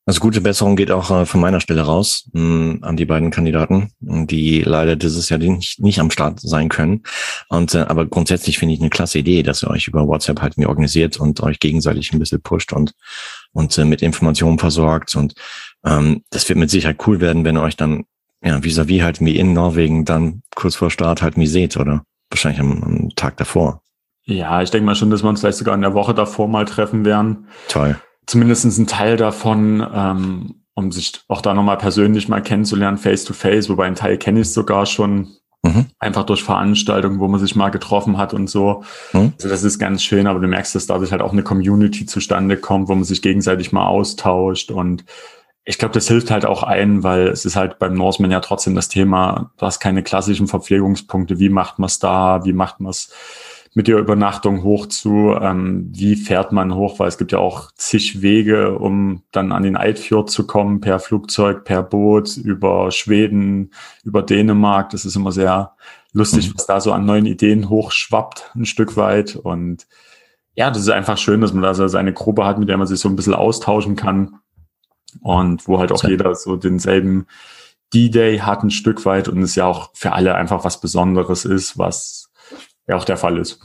Also gute Besserung geht auch äh, von meiner Stelle raus mh, hm, an die beiden Kandidaten, die leider dieses Jahr nicht, nicht am Start sein können. Und äh, aber grundsätzlich finde ich eine klasse Idee, dass ihr euch über WhatsApp halt mir organisiert und euch gegenseitig ein bisschen pusht und und äh, mit Informationen versorgt. Und ähm, das wird mit Sicherheit cool werden, wenn ihr euch dann ja vis-à-vis -vis halt wie in Norwegen dann kurz vor Start halt wie seht oder wahrscheinlich am, am Tag davor. Ja, ich denke mal schon, dass wir uns vielleicht sogar in der Woche davor mal treffen werden. Toll. Zumindest ein Teil davon, ähm, um sich auch da nochmal persönlich mal kennenzulernen, face to face, wobei ein Teil kenne ich sogar schon. Mhm. Einfach durch Veranstaltungen, wo man sich mal getroffen hat und so. Mhm. Also das ist ganz schön, aber du merkst, dass dadurch halt auch eine Community zustande kommt, wo man sich gegenseitig mal austauscht und ich glaube, das hilft halt auch ein, weil es ist halt beim Norseman ja trotzdem das Thema, du hast keine klassischen Verpflegungspunkte. Wie macht man es da? Wie macht man es mit der Übernachtung hoch zu, ähm, wie fährt man hoch, weil es gibt ja auch zig Wege, um dann an den Eidfjord zu kommen, per Flugzeug, per Boot, über Schweden, über Dänemark. Das ist immer sehr lustig, mhm. was da so an neuen Ideen hochschwappt, ein Stück weit. Und ja, das ist einfach schön, dass man da so seine Gruppe hat, mit der man sich so ein bisschen austauschen kann. Und wo halt auch jeder so denselben D-Day hat ein Stück weit und es ja auch für alle einfach was Besonderes ist, was ja auch der Fall ist.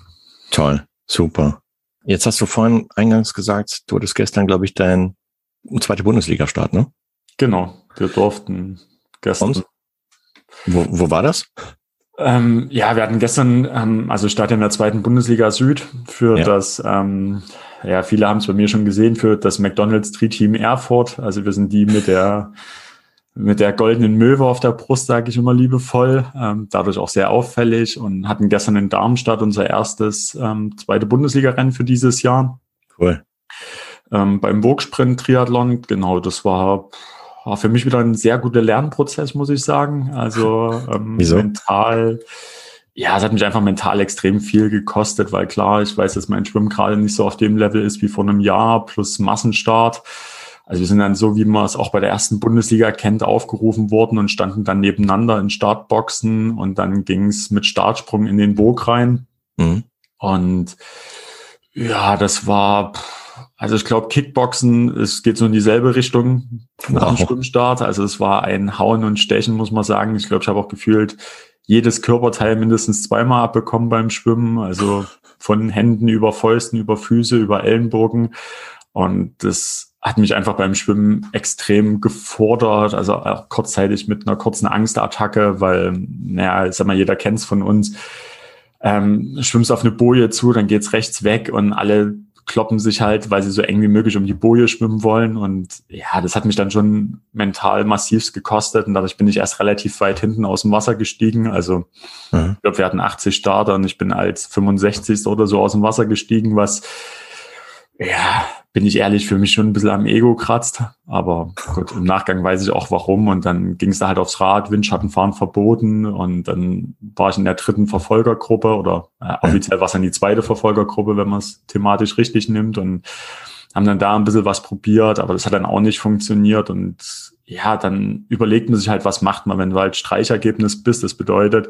Toll, super. Jetzt hast du vorhin eingangs gesagt, du hattest gestern, glaube ich, dein zweite Bundesliga-Start, ne? Genau, wir durften gestern. Und? Wo, wo war das? Ähm, ja, wir hatten gestern, ähm, also Start in der zweiten Bundesliga Süd für ja. das, ähm, ja, viele haben es bei mir schon gesehen, für das McDonalds Tri Team Erfurt. Also wir sind die mit der mit der goldenen Möwe auf der Brust, sage ich immer liebevoll, ähm, dadurch auch sehr auffällig und hatten gestern in Darmstadt unser erstes ähm, zweite Bundesliga-Rennen für dieses Jahr. Cool. Ähm, beim Burgsprint-Triathlon, genau, das war, war für mich wieder ein sehr guter Lernprozess, muss ich sagen. Also ähm, mental ja, es hat mich einfach mental extrem viel gekostet, weil klar, ich weiß, dass mein Schwimmen gerade nicht so auf dem Level ist wie vor einem Jahr plus Massenstart. Also wir sind dann so, wie man es auch bei der ersten Bundesliga kennt, aufgerufen worden und standen dann nebeneinander in Startboxen und dann ging es mit Startsprung in den Burg rein. Mhm. Und ja, das war, also ich glaube, Kickboxen, es geht so in dieselbe Richtung nach dem Schwimmstart. Also es war ein Hauen und Stechen, muss man sagen. Ich glaube, ich habe auch gefühlt jedes Körperteil mindestens zweimal abbekommen beim Schwimmen. Also von Händen über Fäusten, über Füße, über Ellenbogen. Und das hat mich einfach beim Schwimmen extrem gefordert, also auch kurzzeitig mit einer kurzen Angstattacke, weil, naja, ich sag mal, jeder kennt's von uns. Ähm, schwimmst auf eine Boje zu, dann geht's rechts weg und alle kloppen sich halt, weil sie so eng wie möglich um die Boje schwimmen wollen. Und ja, das hat mich dann schon mental massiv gekostet. Und dadurch bin ich erst relativ weit hinten aus dem Wasser gestiegen. Also mhm. ich glaube, wir hatten 80 Starter und ich bin als 65. oder so aus dem Wasser gestiegen, was ja, bin ich ehrlich, für mich schon ein bisschen am Ego kratzt. Aber gut, im Nachgang weiß ich auch warum. Und dann ging es da halt aufs Rad, Windschattenfahren verboten. Und dann war ich in der dritten Verfolgergruppe oder äh, offiziell war es dann die zweite Verfolgergruppe, wenn man es thematisch richtig nimmt. Und haben dann da ein bisschen was probiert, aber das hat dann auch nicht funktioniert. Und ja, dann überlegt man sich halt, was macht man, wenn du halt Streichergebnis bist. Das bedeutet,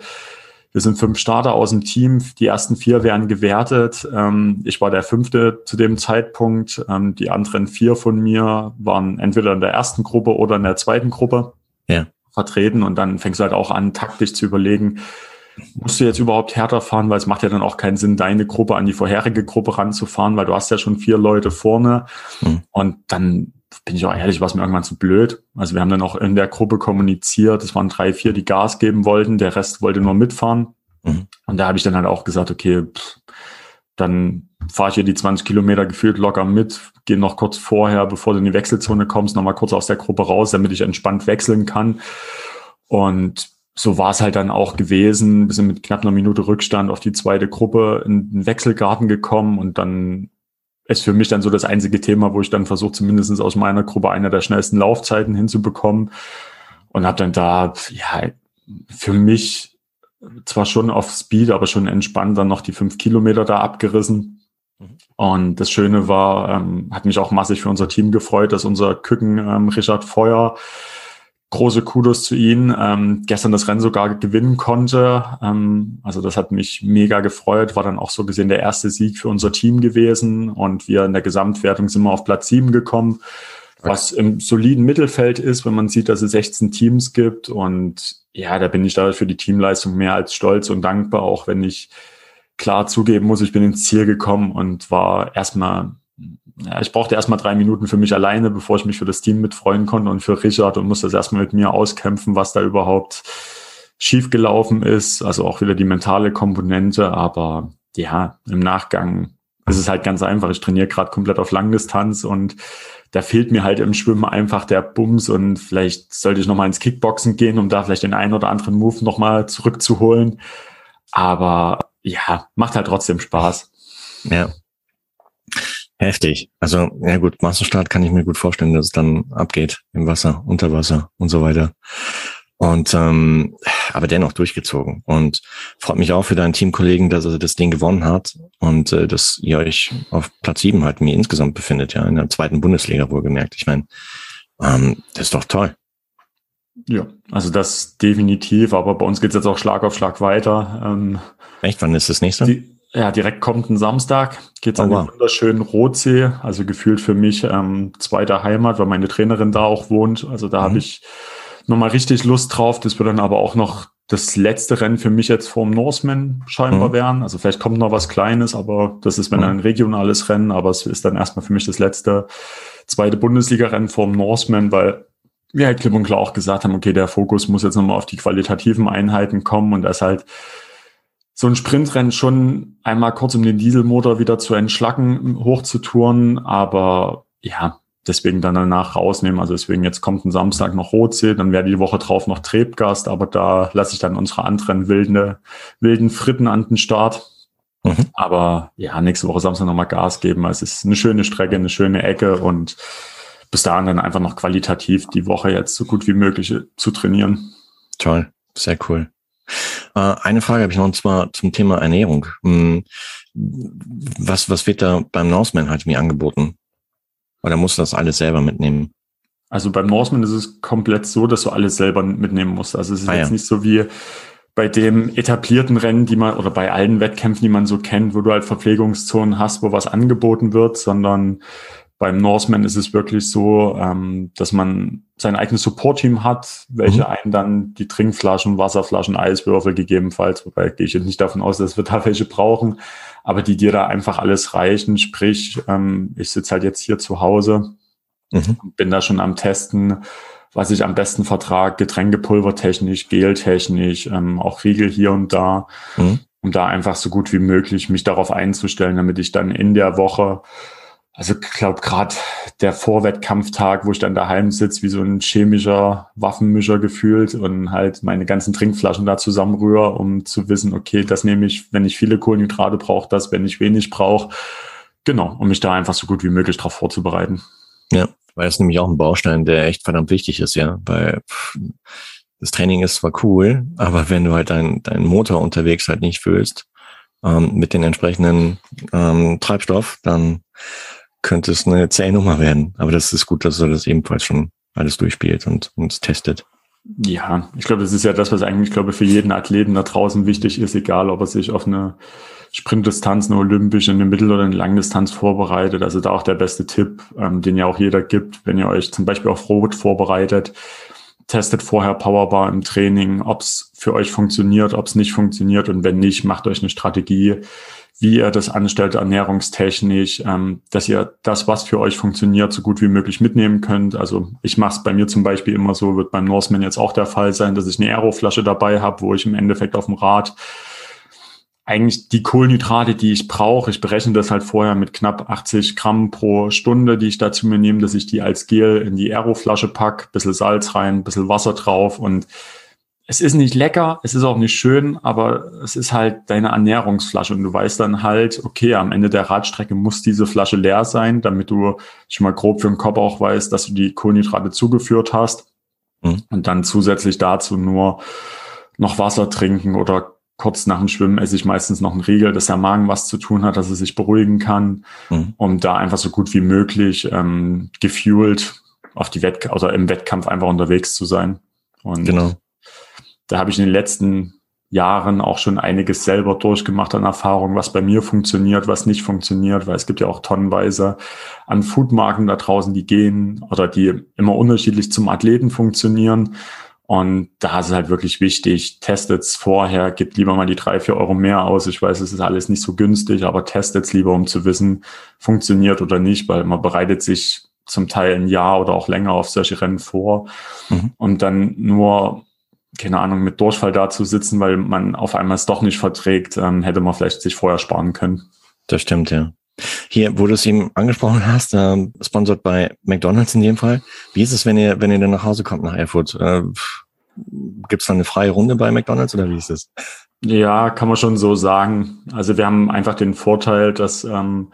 wir sind fünf Starter aus dem Team. Die ersten vier werden gewertet. Ähm, ich war der fünfte zu dem Zeitpunkt. Ähm, die anderen vier von mir waren entweder in der ersten Gruppe oder in der zweiten Gruppe ja. vertreten. Und dann fängst du halt auch an, taktisch zu überlegen, musst du jetzt überhaupt härter fahren, weil es macht ja dann auch keinen Sinn, deine Gruppe an die vorherige Gruppe ranzufahren, weil du hast ja schon vier Leute vorne. Mhm. Und dann bin ich auch ehrlich, war es mir irgendwann zu blöd. Also wir haben dann auch in der Gruppe kommuniziert, es waren drei, vier, die Gas geben wollten, der Rest wollte nur mitfahren. Mhm. Und da habe ich dann halt auch gesagt, okay, pff, dann fahre ich hier die 20 Kilometer gefühlt locker mit, gehe noch kurz vorher, bevor du in die Wechselzone kommst, nochmal kurz aus der Gruppe raus, damit ich entspannt wechseln kann. Und so war es halt dann auch gewesen. Wir sind mit knapp einer Minute Rückstand auf die zweite Gruppe in den Wechselgarten gekommen und dann ist für mich dann so das einzige Thema, wo ich dann versuche, zumindest aus meiner Gruppe einer der schnellsten Laufzeiten hinzubekommen. Und habe dann da, ja, für mich zwar schon auf Speed, aber schon entspannt dann noch die fünf Kilometer da abgerissen. Mhm. Und das Schöne war, ähm, hat mich auch massig für unser Team gefreut, dass unser Küken ähm, Richard Feuer große Kudos zu Ihnen. Ähm, gestern das Rennen sogar gewinnen konnte. Ähm, also das hat mich mega gefreut. War dann auch so gesehen der erste Sieg für unser Team gewesen. Und wir in der Gesamtwertung sind wir auf Platz sieben gekommen, was im soliden Mittelfeld ist, wenn man sieht, dass es 16 Teams gibt. Und ja, da bin ich da für die Teamleistung mehr als stolz und dankbar, auch wenn ich klar zugeben muss, ich bin ins Ziel gekommen und war erstmal ja, ich brauchte erstmal drei Minuten für mich alleine, bevor ich mich für das Team mitfreuen konnte und für Richard und musste das erstmal mit mir auskämpfen, was da überhaupt schiefgelaufen ist. Also auch wieder die mentale Komponente. Aber ja, im Nachgang ist es halt ganz einfach. Ich trainiere gerade komplett auf Langdistanz und da fehlt mir halt im Schwimmen einfach der Bums und vielleicht sollte ich nochmal ins Kickboxen gehen, um da vielleicht den einen oder anderen Move nochmal zurückzuholen. Aber ja, macht halt trotzdem Spaß. Ja. Heftig. Also, ja gut, Massenstart kann ich mir gut vorstellen, dass es dann abgeht im Wasser, unter Wasser und so weiter. Und ähm, aber dennoch durchgezogen. Und freut mich auch für deinen Teamkollegen, dass er das Ding gewonnen hat und äh, dass ihr euch auf Platz sieben halt mir insgesamt befindet, ja, in der zweiten Bundesliga wohlgemerkt. Ich meine, ähm, das ist doch toll. Ja, also das definitiv, aber bei uns geht's jetzt auch Schlag auf Schlag weiter. Ähm, Echt, wann ist das nächste? Die, ja, direkt kommt ein Samstag, geht's oh, an den wunderschönen Rotsee, also gefühlt für mich ähm, zweiter Heimat, weil meine Trainerin da auch wohnt. Also da mhm. habe ich nochmal richtig Lust drauf. Das wird dann aber auch noch das letzte Rennen für mich jetzt vorm Norseman scheinbar mhm. werden. Also vielleicht kommt noch was Kleines, aber das ist wenn mhm. ein regionales Rennen, aber es ist dann erstmal für mich das letzte zweite Bundesliga-Rennen vorm Norseman, weil wir halt klipp und klar auch gesagt haben, okay, der Fokus muss jetzt nochmal auf die qualitativen Einheiten kommen und das halt so ein Sprintrennen schon einmal kurz um den Dieselmotor wieder zu entschlacken, hochzutouren, aber ja, deswegen dann danach rausnehmen. Also deswegen jetzt kommt ein Samstag noch Rotsee, dann wäre die Woche drauf noch Trebgast, aber da lasse ich dann unsere anderen wilden, wilden Fritten an den Start. Mhm. Aber ja, nächste Woche Samstag nochmal Gas geben. Es ist eine schöne Strecke, eine schöne Ecke und bis dahin dann einfach noch qualitativ die Woche jetzt so gut wie möglich zu trainieren. Toll, sehr cool. Äh, eine Frage habe ich noch und zwar zum Thema Ernährung. Hm, was, was wird da beim Norseman halt mir angeboten? Oder muss das alles selber mitnehmen? Also beim Norseman ist es komplett so, dass du alles selber mitnehmen musst. Also es ist ah, jetzt ja. nicht so wie bei dem etablierten Rennen, die man, oder bei allen Wettkämpfen, die man so kennt, wo du halt Verpflegungszonen hast, wo was angeboten wird, sondern beim Norseman ist es wirklich so, ähm, dass man sein eigenes Support-Team hat, welche mhm. einen dann die Trinkflaschen, Wasserflaschen, Eiswürfel gegebenenfalls, wobei gehe ich jetzt nicht davon aus, dass wir da welche brauchen, aber die dir da einfach alles reichen. Sprich, ähm, ich sitze halt jetzt hier zu Hause, mhm. bin da schon am Testen, was ich am besten vertrage, Getränkepulvertechnisch, Geltechnisch, ähm, auch Riegel hier und da, mhm. um da einfach so gut wie möglich mich darauf einzustellen, damit ich dann in der Woche also ich glaube gerade der Vorwettkampftag, wo ich dann daheim sitze, wie so ein chemischer Waffenmischer gefühlt und halt meine ganzen Trinkflaschen da zusammenrühre, um zu wissen, okay, das nehme ich, wenn ich viele Kohlenhydrate brauche, das, wenn ich wenig brauche. Genau, um mich da einfach so gut wie möglich darauf vorzubereiten. Ja, weil es nämlich auch ein Baustein, der echt verdammt wichtig ist, ja. Weil das Training ist zwar cool, aber wenn du halt deinen dein Motor unterwegs halt nicht füllst ähm, mit den entsprechenden ähm, Treibstoff, dann könnte es eine zähe Nummer werden. Aber das ist gut, dass er das ebenfalls schon alles durchspielt und uns testet. Ja, ich glaube, das ist ja das, was eigentlich, glaube für jeden Athleten da draußen wichtig ist, egal ob er sich auf eine Sprintdistanz, eine olympische, eine Mittel- oder eine Langdistanz vorbereitet. Also da auch der beste Tipp, ähm, den ja auch jeder gibt, wenn ihr euch zum Beispiel auf Rot vorbereitet. Testet vorher Powerbar im Training, ob es für euch funktioniert, ob es nicht funktioniert und wenn nicht, macht euch eine Strategie, wie ihr das anstellt, ernährungstechnisch, ähm, dass ihr das, was für euch funktioniert, so gut wie möglich mitnehmen könnt. Also ich mache es bei mir zum Beispiel immer so, wird beim Norseman jetzt auch der Fall sein, dass ich eine Aeroflasche dabei habe, wo ich im Endeffekt auf dem Rad eigentlich die Kohlenhydrate, die ich brauche, ich berechne das halt vorher mit knapp 80 Gramm pro Stunde, die ich dazu mir nehme, dass ich die als Gel in die Aeroflasche pack, bisschen Salz rein, bisschen Wasser drauf und es ist nicht lecker, es ist auch nicht schön, aber es ist halt deine Ernährungsflasche und du weißt dann halt, okay, am Ende der Radstrecke muss diese Flasche leer sein, damit du schon mal grob für den Kopf auch weißt, dass du die Kohlenhydrate zugeführt hast mhm. und dann zusätzlich dazu nur noch Wasser trinken oder kurz nach dem Schwimmen esse ich meistens noch einen Riegel, dass der Magen was zu tun hat, dass er sich beruhigen kann, mhm. um da einfach so gut wie möglich ähm, gefühlt auf die Wett oder im Wettkampf einfach unterwegs zu sein. Und genau da habe ich in den letzten Jahren auch schon einiges selber durchgemacht an Erfahrung, was bei mir funktioniert, was nicht funktioniert, weil es gibt ja auch tonnenweise an Foodmarken da draußen, die gehen oder die immer unterschiedlich zum Athleten funktionieren. Und da ist es halt wirklich wichtig, testet es vorher, gebt lieber mal die drei, vier Euro mehr aus. Ich weiß, es ist alles nicht so günstig, aber testet es lieber, um zu wissen, funktioniert oder nicht, weil man bereitet sich zum Teil ein Jahr oder auch länger auf solche Rennen vor. Mhm. Und dann nur keine Ahnung, mit Durchfall da zu sitzen, weil man auf einmal es doch nicht verträgt, ähm, hätte man vielleicht sich vorher sparen können. Das stimmt, ja. Hier, wo du es eben angesprochen hast, äh, sponsert bei McDonalds in dem Fall. Wie ist es, wenn ihr, wenn ihr dann nach Hause kommt nach Erfurt? Äh, Gibt es dann eine freie Runde bei McDonalds oder wie ist es? Ja, kann man schon so sagen. Also wir haben einfach den Vorteil, dass ähm,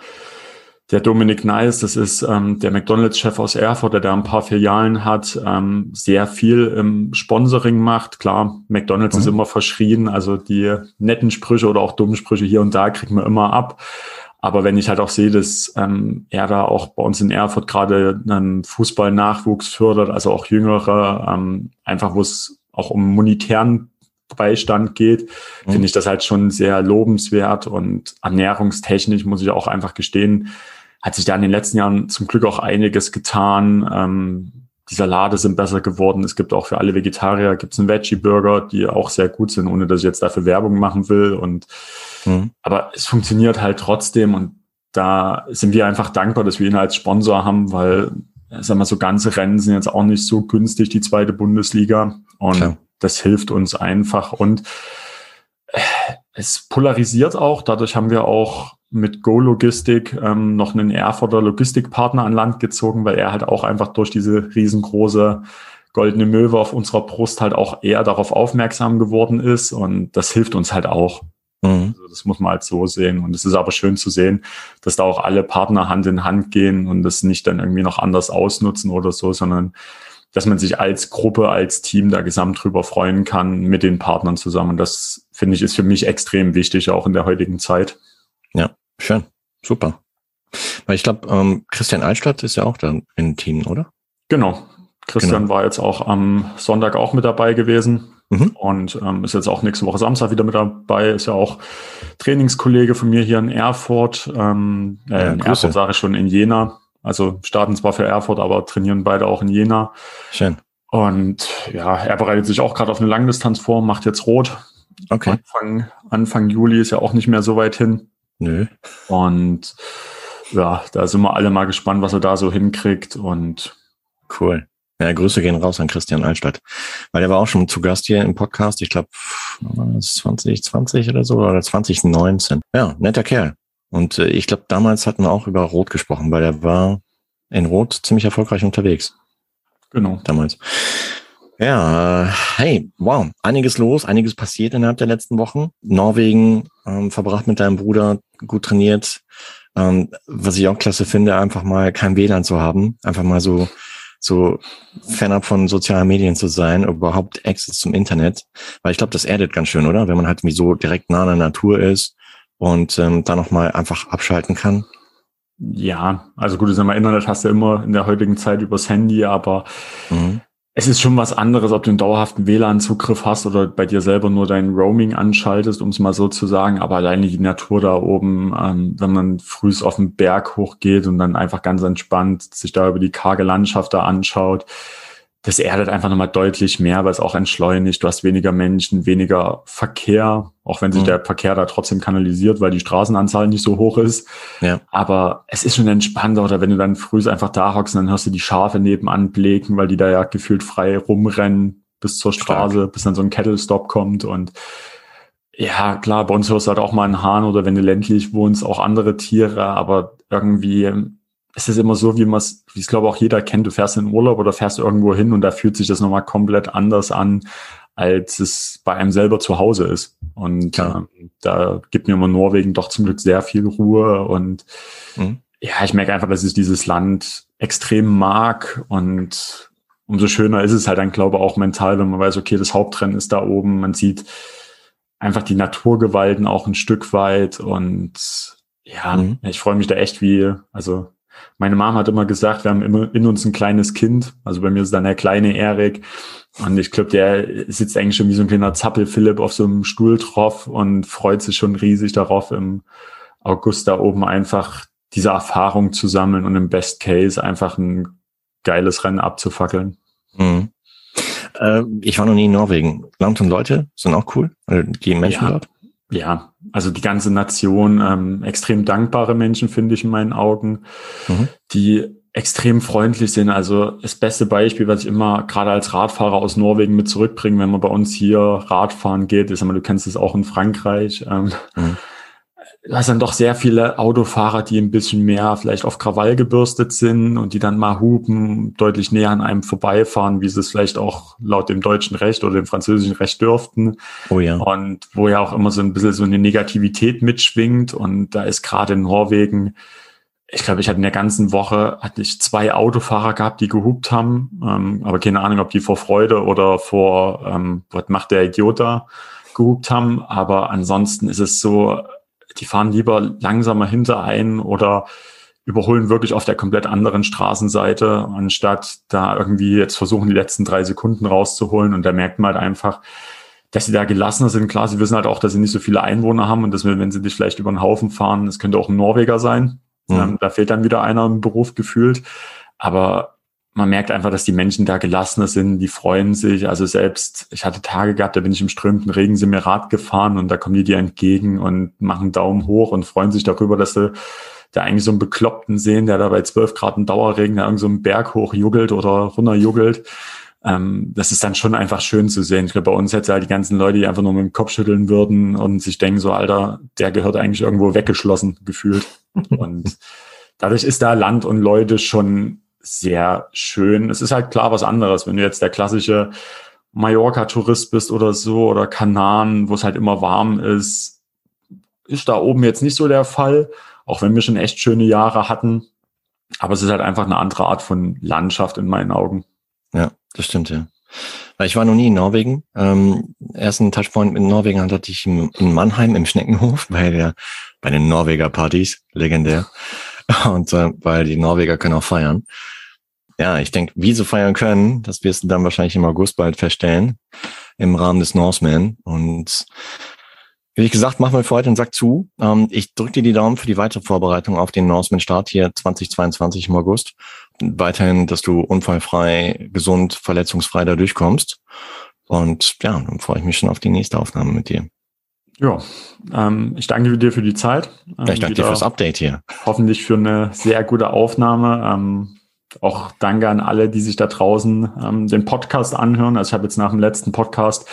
der Dominik Nice, das ist ähm, der McDonalds-Chef aus Erfurt, der da ein paar Filialen hat, ähm, sehr viel im Sponsoring macht. Klar, McDonalds mhm. ist immer verschrien, also die netten Sprüche oder auch dummen Sprüche hier und da kriegt man immer ab. Aber wenn ich halt auch sehe, dass ähm, er da auch bei uns in Erfurt gerade einen Fußballnachwuchs fördert, also auch Jüngere, ähm, einfach wo es auch um monetären Beistand geht, mhm. finde ich das halt schon sehr lobenswert und ernährungstechnisch muss ich auch einfach gestehen, hat sich da in den letzten Jahren zum Glück auch einiges getan. Ähm, die Salate sind besser geworden. Es gibt auch für alle Vegetarier gibt's einen Veggie-Burger, die auch sehr gut sind, ohne dass ich jetzt dafür Werbung machen will. Und mhm. aber es funktioniert halt trotzdem und da sind wir einfach dankbar, dass wir ihn als Sponsor haben, weil sag mal, so ganze Rennen sind jetzt auch nicht so günstig, die zweite Bundesliga. Und Klar. das hilft uns einfach. Und es polarisiert auch. Dadurch haben wir auch mit Go Logistik ähm, noch einen Erfurter Logistikpartner an Land gezogen, weil er halt auch einfach durch diese riesengroße goldene Möwe auf unserer Brust halt auch eher darauf aufmerksam geworden ist und das hilft uns halt auch. Mhm. Also das muss man halt so sehen und es ist aber schön zu sehen, dass da auch alle Partner Hand in Hand gehen und das nicht dann irgendwie noch anders ausnutzen oder so, sondern dass man sich als Gruppe, als Team da gesamt drüber freuen kann mit den Partnern zusammen. Und das finde ich ist für mich extrem wichtig, auch in der heutigen Zeit. Ja, schön. Super. Weil ich glaube, ähm, Christian Altstadt ist ja auch da im Team, oder? Genau. Christian genau. war jetzt auch am Sonntag auch mit dabei gewesen. Mhm. Und ähm, ist jetzt auch nächste Woche Samstag wieder mit dabei. Ist ja auch Trainingskollege von mir hier in Erfurt. Ähm, äh, ja, in Erfurt sage ich schon in Jena. Also starten zwar für Erfurt, aber trainieren beide auch in Jena. Schön. Und ja, er bereitet sich auch gerade auf eine Langdistanz vor, macht jetzt rot. Okay. Anfang, Anfang Juli ist ja auch nicht mehr so weit hin. Nö. Und ja, da sind wir alle mal gespannt, was er da so hinkriegt. Und cool. Ja, Grüße gehen raus an Christian Altstadt. Weil er war auch schon zu Gast hier im Podcast, ich glaube 2020 oder so, oder 2019. Ja, netter Kerl. Und äh, ich glaube, damals hatten wir auch über Rot gesprochen, weil er war in Rot ziemlich erfolgreich unterwegs. Genau. Damals. Ja, äh, hey, wow, einiges los, einiges passiert innerhalb der letzten Wochen. Norwegen ähm, verbracht mit deinem Bruder, gut trainiert. Ähm, was ich auch klasse finde, einfach mal kein WLAN zu haben, einfach mal so so fernab von sozialen Medien zu sein, überhaupt Access zum Internet. Weil ich glaube, das erdet ganz schön, oder? Wenn man halt so direkt nah an der Natur ist und ähm, da nochmal einfach abschalten kann. Ja, also gut, ist immer Internet hast du immer in der heutigen Zeit übers Handy, aber mhm es ist schon was anderes, ob du einen dauerhaften WLAN-Zugriff hast oder bei dir selber nur dein Roaming anschaltest, um es mal so zu sagen. Aber alleine die Natur da oben, ähm, wenn man frühs auf den Berg hochgeht und dann einfach ganz entspannt sich da über die karge Landschaft da anschaut, das erdet einfach nochmal deutlich mehr, weil es auch entschleunigt. Du hast weniger Menschen, weniger Verkehr, auch wenn sich mhm. der Verkehr da trotzdem kanalisiert, weil die Straßenanzahl nicht so hoch ist. Ja. Aber es ist schon entspannter, oder wenn du dann früh einfach da hockst und dann hörst du die Schafe nebenan bleken, weil die da ja gefühlt frei rumrennen bis zur Straße, Stark. bis dann so ein Kettle-Stop kommt und ja, klar, bei uns hörst du halt auch mal einen Hahn oder wenn du ländlich wohnst, auch andere Tiere, aber irgendwie es ist immer so, wie man es, wie es glaube auch jeder kennt, du fährst in Urlaub oder fährst irgendwo hin und da fühlt sich das nochmal komplett anders an, als es bei einem selber zu Hause ist. Und ja. äh, da gibt mir immer Norwegen doch zum Glück sehr viel Ruhe und mhm. ja, ich merke einfach, dass ich dieses Land extrem mag und umso schöner ist es halt dann, glaube ich, auch mental, wenn man weiß, okay, das Hauptrennen ist da oben, man sieht einfach die Naturgewalten auch ein Stück weit und ja, mhm. ich freue mich da echt wie, also meine Mom hat immer gesagt, wir haben immer in uns ein kleines Kind. Also bei mir ist dann der kleine Erik. Und ich glaube, der sitzt eigentlich schon wie so ein kleiner Zappel-Philipp auf so einem Stuhl drauf und freut sich schon riesig darauf, im August da oben einfach diese Erfahrung zu sammeln und im Best Case einfach ein geiles Rennen abzufackeln. Mhm. Äh, ich war noch nie in Norwegen. Land und Leute sind auch cool, die Menschen ja. dort. Ja, also die ganze Nation, ähm, extrem dankbare Menschen, finde ich in meinen Augen, mhm. die extrem freundlich sind. Also das beste Beispiel, was ich immer gerade als Radfahrer aus Norwegen mit zurückbringe, wenn man bei uns hier Radfahren geht, ist, aber du kennst es auch in Frankreich. Ähm, mhm du hast dann doch sehr viele Autofahrer, die ein bisschen mehr vielleicht auf Krawall gebürstet sind und die dann mal hupen, deutlich näher an einem vorbeifahren, wie sie es vielleicht auch laut dem deutschen Recht oder dem französischen Recht dürften. Oh ja. Und wo ja auch immer so ein bisschen so eine Negativität mitschwingt. Und da ist gerade in Norwegen, ich glaube, ich hatte in der ganzen Woche hatte ich zwei Autofahrer gehabt, die gehupt haben, ähm, aber keine Ahnung, ob die vor Freude oder vor ähm, was macht der Idiot da gehupt haben. Aber ansonsten ist es so, die fahren lieber langsamer hinter ein oder überholen wirklich auf der komplett anderen Straßenseite, anstatt da irgendwie jetzt versuchen, die letzten drei Sekunden rauszuholen. Und da merkt man halt einfach, dass sie da gelassener sind. Klar, sie wissen halt auch, dass sie nicht so viele Einwohner haben und dass, wenn sie dich vielleicht über den Haufen fahren, das könnte auch ein Norweger sein. Mhm. Ähm, da fehlt dann wieder einer im Beruf gefühlt. Aber man merkt einfach, dass die Menschen da gelassener sind, die freuen sich. Also selbst, ich hatte Tage gehabt, da bin ich im strömenden Regen, sind mir Rad gefahren und da kommen die dir entgegen und machen Daumen hoch und freuen sich darüber, dass sie da eigentlich so einen Bekloppten sehen, der da bei 12 Grad im Dauerregen da irgend so einen Berg hochjuggelt oder runterjuggelt. Ähm, das ist dann schon einfach schön zu sehen. Ich glaube, bei uns hätte ja die ganzen Leute, die einfach nur mit dem Kopf schütteln würden und sich denken so, Alter, der gehört eigentlich irgendwo weggeschlossen, gefühlt. und dadurch ist da Land und Leute schon sehr schön. Es ist halt klar was anderes, wenn du jetzt der klassische Mallorca-Tourist bist oder so oder Kanaren, wo es halt immer warm ist, ist da oben jetzt nicht so der Fall, auch wenn wir schon echt schöne Jahre hatten. Aber es ist halt einfach eine andere Art von Landschaft in meinen Augen. Ja, das stimmt, ja. Weil ich war noch nie in Norwegen. Ähm, ersten Touchpoint in Norwegen hatte ich in Mannheim im Schneckenhof bei der, bei den Norweger Partys, legendär. Und äh, weil die Norweger können auch feiern. Ja, ich denke, wie sie feiern können, das wirst du dann wahrscheinlich im August bald feststellen, im Rahmen des Norseman. Und wie gesagt, machen wir für heute den Sack zu. Ähm, ich drücke dir die Daumen für die weitere Vorbereitung auf den Norseman-Start hier 2022 im August. Weiterhin, dass du unfallfrei, gesund, verletzungsfrei da durchkommst. Und ja, dann freue ich mich schon auf die nächste Aufnahme mit dir. Ja, ähm, ich danke dir für die Zeit. Ähm, ja, ich danke dir fürs Update hier. Hoffentlich für eine sehr gute Aufnahme. Ähm, auch danke an alle, die sich da draußen ähm, den Podcast anhören. Also ich habe jetzt nach dem letzten Podcast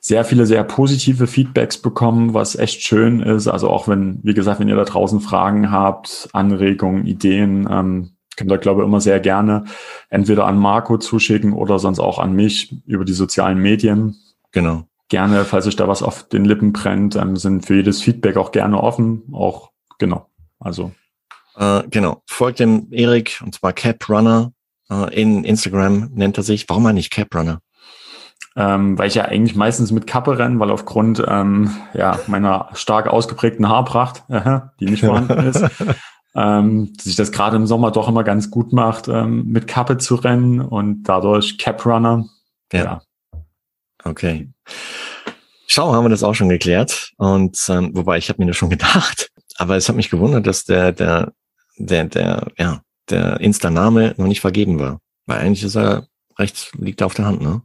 sehr viele sehr positive Feedbacks bekommen, was echt schön ist. Also auch wenn, wie gesagt, wenn ihr da draußen Fragen habt, Anregungen, Ideen, ähm, könnt ihr, glaube ich, immer sehr gerne entweder an Marco zuschicken oder sonst auch an mich über die sozialen Medien. Genau. Gerne, falls euch da was auf den Lippen brennt, ähm, sind für jedes Feedback auch gerne offen. Auch, genau. Also. Äh, genau. Folgt dem Erik, und zwar Cap Runner. Äh, in Instagram nennt er sich. Warum eigentlich Cap Runner? Ähm, weil ich ja eigentlich meistens mit Kappe renne, weil aufgrund ähm, ja, meiner stark ausgeprägten Haarpracht, äh, die nicht vorhanden ist, ähm, sich das gerade im Sommer doch immer ganz gut macht, ähm, mit Kappe zu rennen und dadurch Cap Runner. Ja. ja. Okay. Schau, haben wir das auch schon geklärt. Und ähm, wobei ich habe mir das schon gedacht, aber es hat mich gewundert, dass der der der der ja der Insta-Name noch nicht vergeben war, weil eigentlich ist er recht liegt er auf der Hand, ne?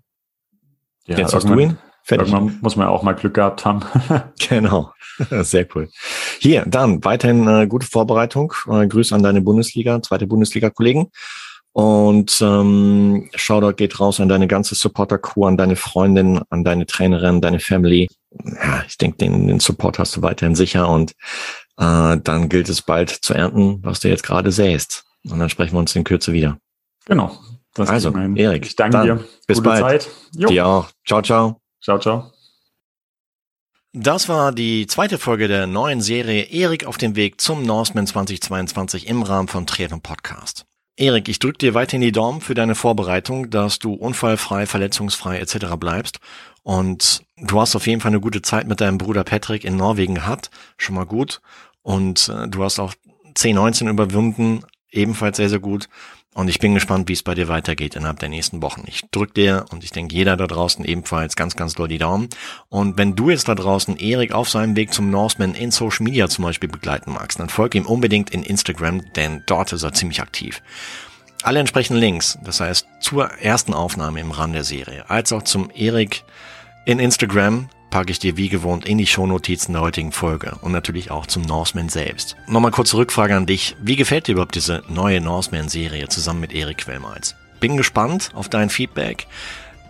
Ja, Jetzt hast du ihn. Fertig. Irgendwann muss man auch mal Glück gehabt haben. genau. Sehr cool. Hier, dann weiterhin äh, gute Vorbereitung. Äh, Grüße an deine Bundesliga, zweite Bundesliga-Kollegen. Und ähm, Shoutout geht raus an deine ganze Supporter-Crew, an deine Freundin, an deine Trainerin, deine Family. Ja, ich denke, den, den Support hast du weiterhin sicher und äh, dann gilt es bald zu ernten, was du jetzt gerade säst. Und dann sprechen wir uns in Kürze wieder. Genau. Das also, Erik, ich danke dir. Bis Gute bald. Zeit. Jo. Dir auch. Ciao, ciao. Ciao, ciao. Das war die zweite Folge der neuen Serie Erik auf dem Weg zum Norseman 2022 im Rahmen von Triathlon Podcast. Erik, ich drücke dir weiterhin die Daumen für deine Vorbereitung, dass du unfallfrei, verletzungsfrei etc. bleibst. Und du hast auf jeden Fall eine gute Zeit mit deinem Bruder Patrick in Norwegen gehabt. Schon mal gut. Und äh, du hast auch 10-19 überwunden. Ebenfalls sehr, sehr gut. Und ich bin gespannt, wie es bei dir weitergeht innerhalb der nächsten Wochen. Ich drück dir und ich denke jeder da draußen ebenfalls ganz, ganz doll die Daumen. Und wenn du jetzt da draußen Erik auf seinem Weg zum Norseman in Social Media zum Beispiel begleiten magst, dann folge ihm unbedingt in Instagram, denn dort ist er ziemlich aktiv. Alle entsprechenden Links, das heißt zur ersten Aufnahme im Rahmen der Serie, als auch zum Erik in Instagram packe ich dir wie gewohnt in die Shownotizen der heutigen Folge und natürlich auch zum Norseman selbst. Nochmal kurze Rückfrage an dich. Wie gefällt dir überhaupt diese neue Norseman-Serie zusammen mit Erik Quellmals? Bin gespannt auf dein Feedback.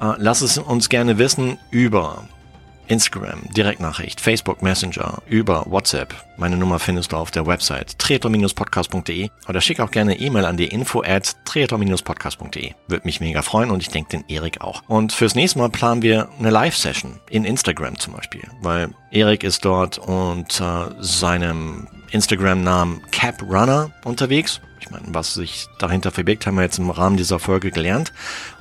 Äh, lass es uns gerne wissen über Instagram, Direktnachricht, Facebook Messenger, über WhatsApp. Meine Nummer findest du auf der Website treator-podcast.de oder schick auch gerne E-Mail an die info at treator-podcast.de. Würde mich mega freuen und ich denke den Erik auch. Und fürs nächste Mal planen wir eine Live-Session in Instagram zum Beispiel, weil Erik ist dort unter seinem Instagram-Namen CapRunner unterwegs. Ich meine, was sich dahinter verbirgt, haben wir jetzt im Rahmen dieser Folge gelernt.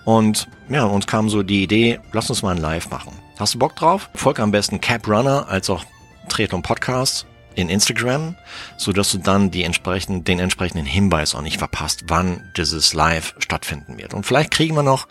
Und ja, uns kam so die Idee, lass uns mal ein Live machen. Hast du Bock drauf? Folg am besten Cap Runner als auch Triathlon Podcast in Instagram, so dass du dann die entsprechenden, den entsprechenden Hinweis auch nicht verpasst, wann dieses Live stattfinden wird. Und vielleicht kriegen wir noch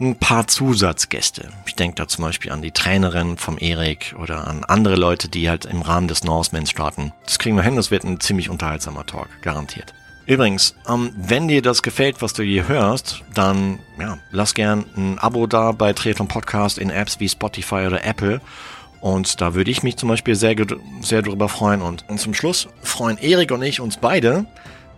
ein paar Zusatzgäste. Ich denke da zum Beispiel an die Trainerin vom Erik oder an andere Leute, die halt im Rahmen des Norsemans starten. Das kriegen wir hin, das wird ein ziemlich unterhaltsamer Talk, garantiert. Übrigens, ähm, wenn dir das gefällt, was du hier hörst, dann ja, lass gern ein Abo da bei Triathlon Podcast in Apps wie Spotify oder Apple. Und da würde ich mich zum Beispiel sehr, sehr darüber freuen. Und, und zum Schluss freuen Erik und ich uns beide,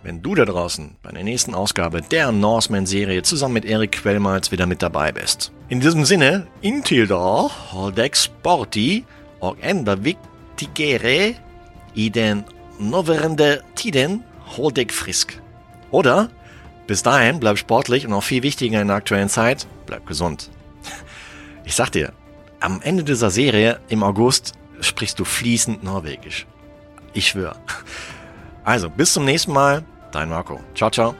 wenn du da draußen bei der nächsten Ausgabe der Norseman-Serie zusammen mit Erik Quellmals wieder mit dabei bist. In diesem Sinne, intil da, holdek sporti och enda viktigere i den noverende tiden Hol dich frisk. Oder bis dahin bleib sportlich und auch viel wichtiger in der aktuellen Zeit, bleib gesund. Ich sag dir, am Ende dieser Serie im August sprichst du fließend Norwegisch. Ich schwöre. Also, bis zum nächsten Mal. Dein Marco. Ciao, ciao.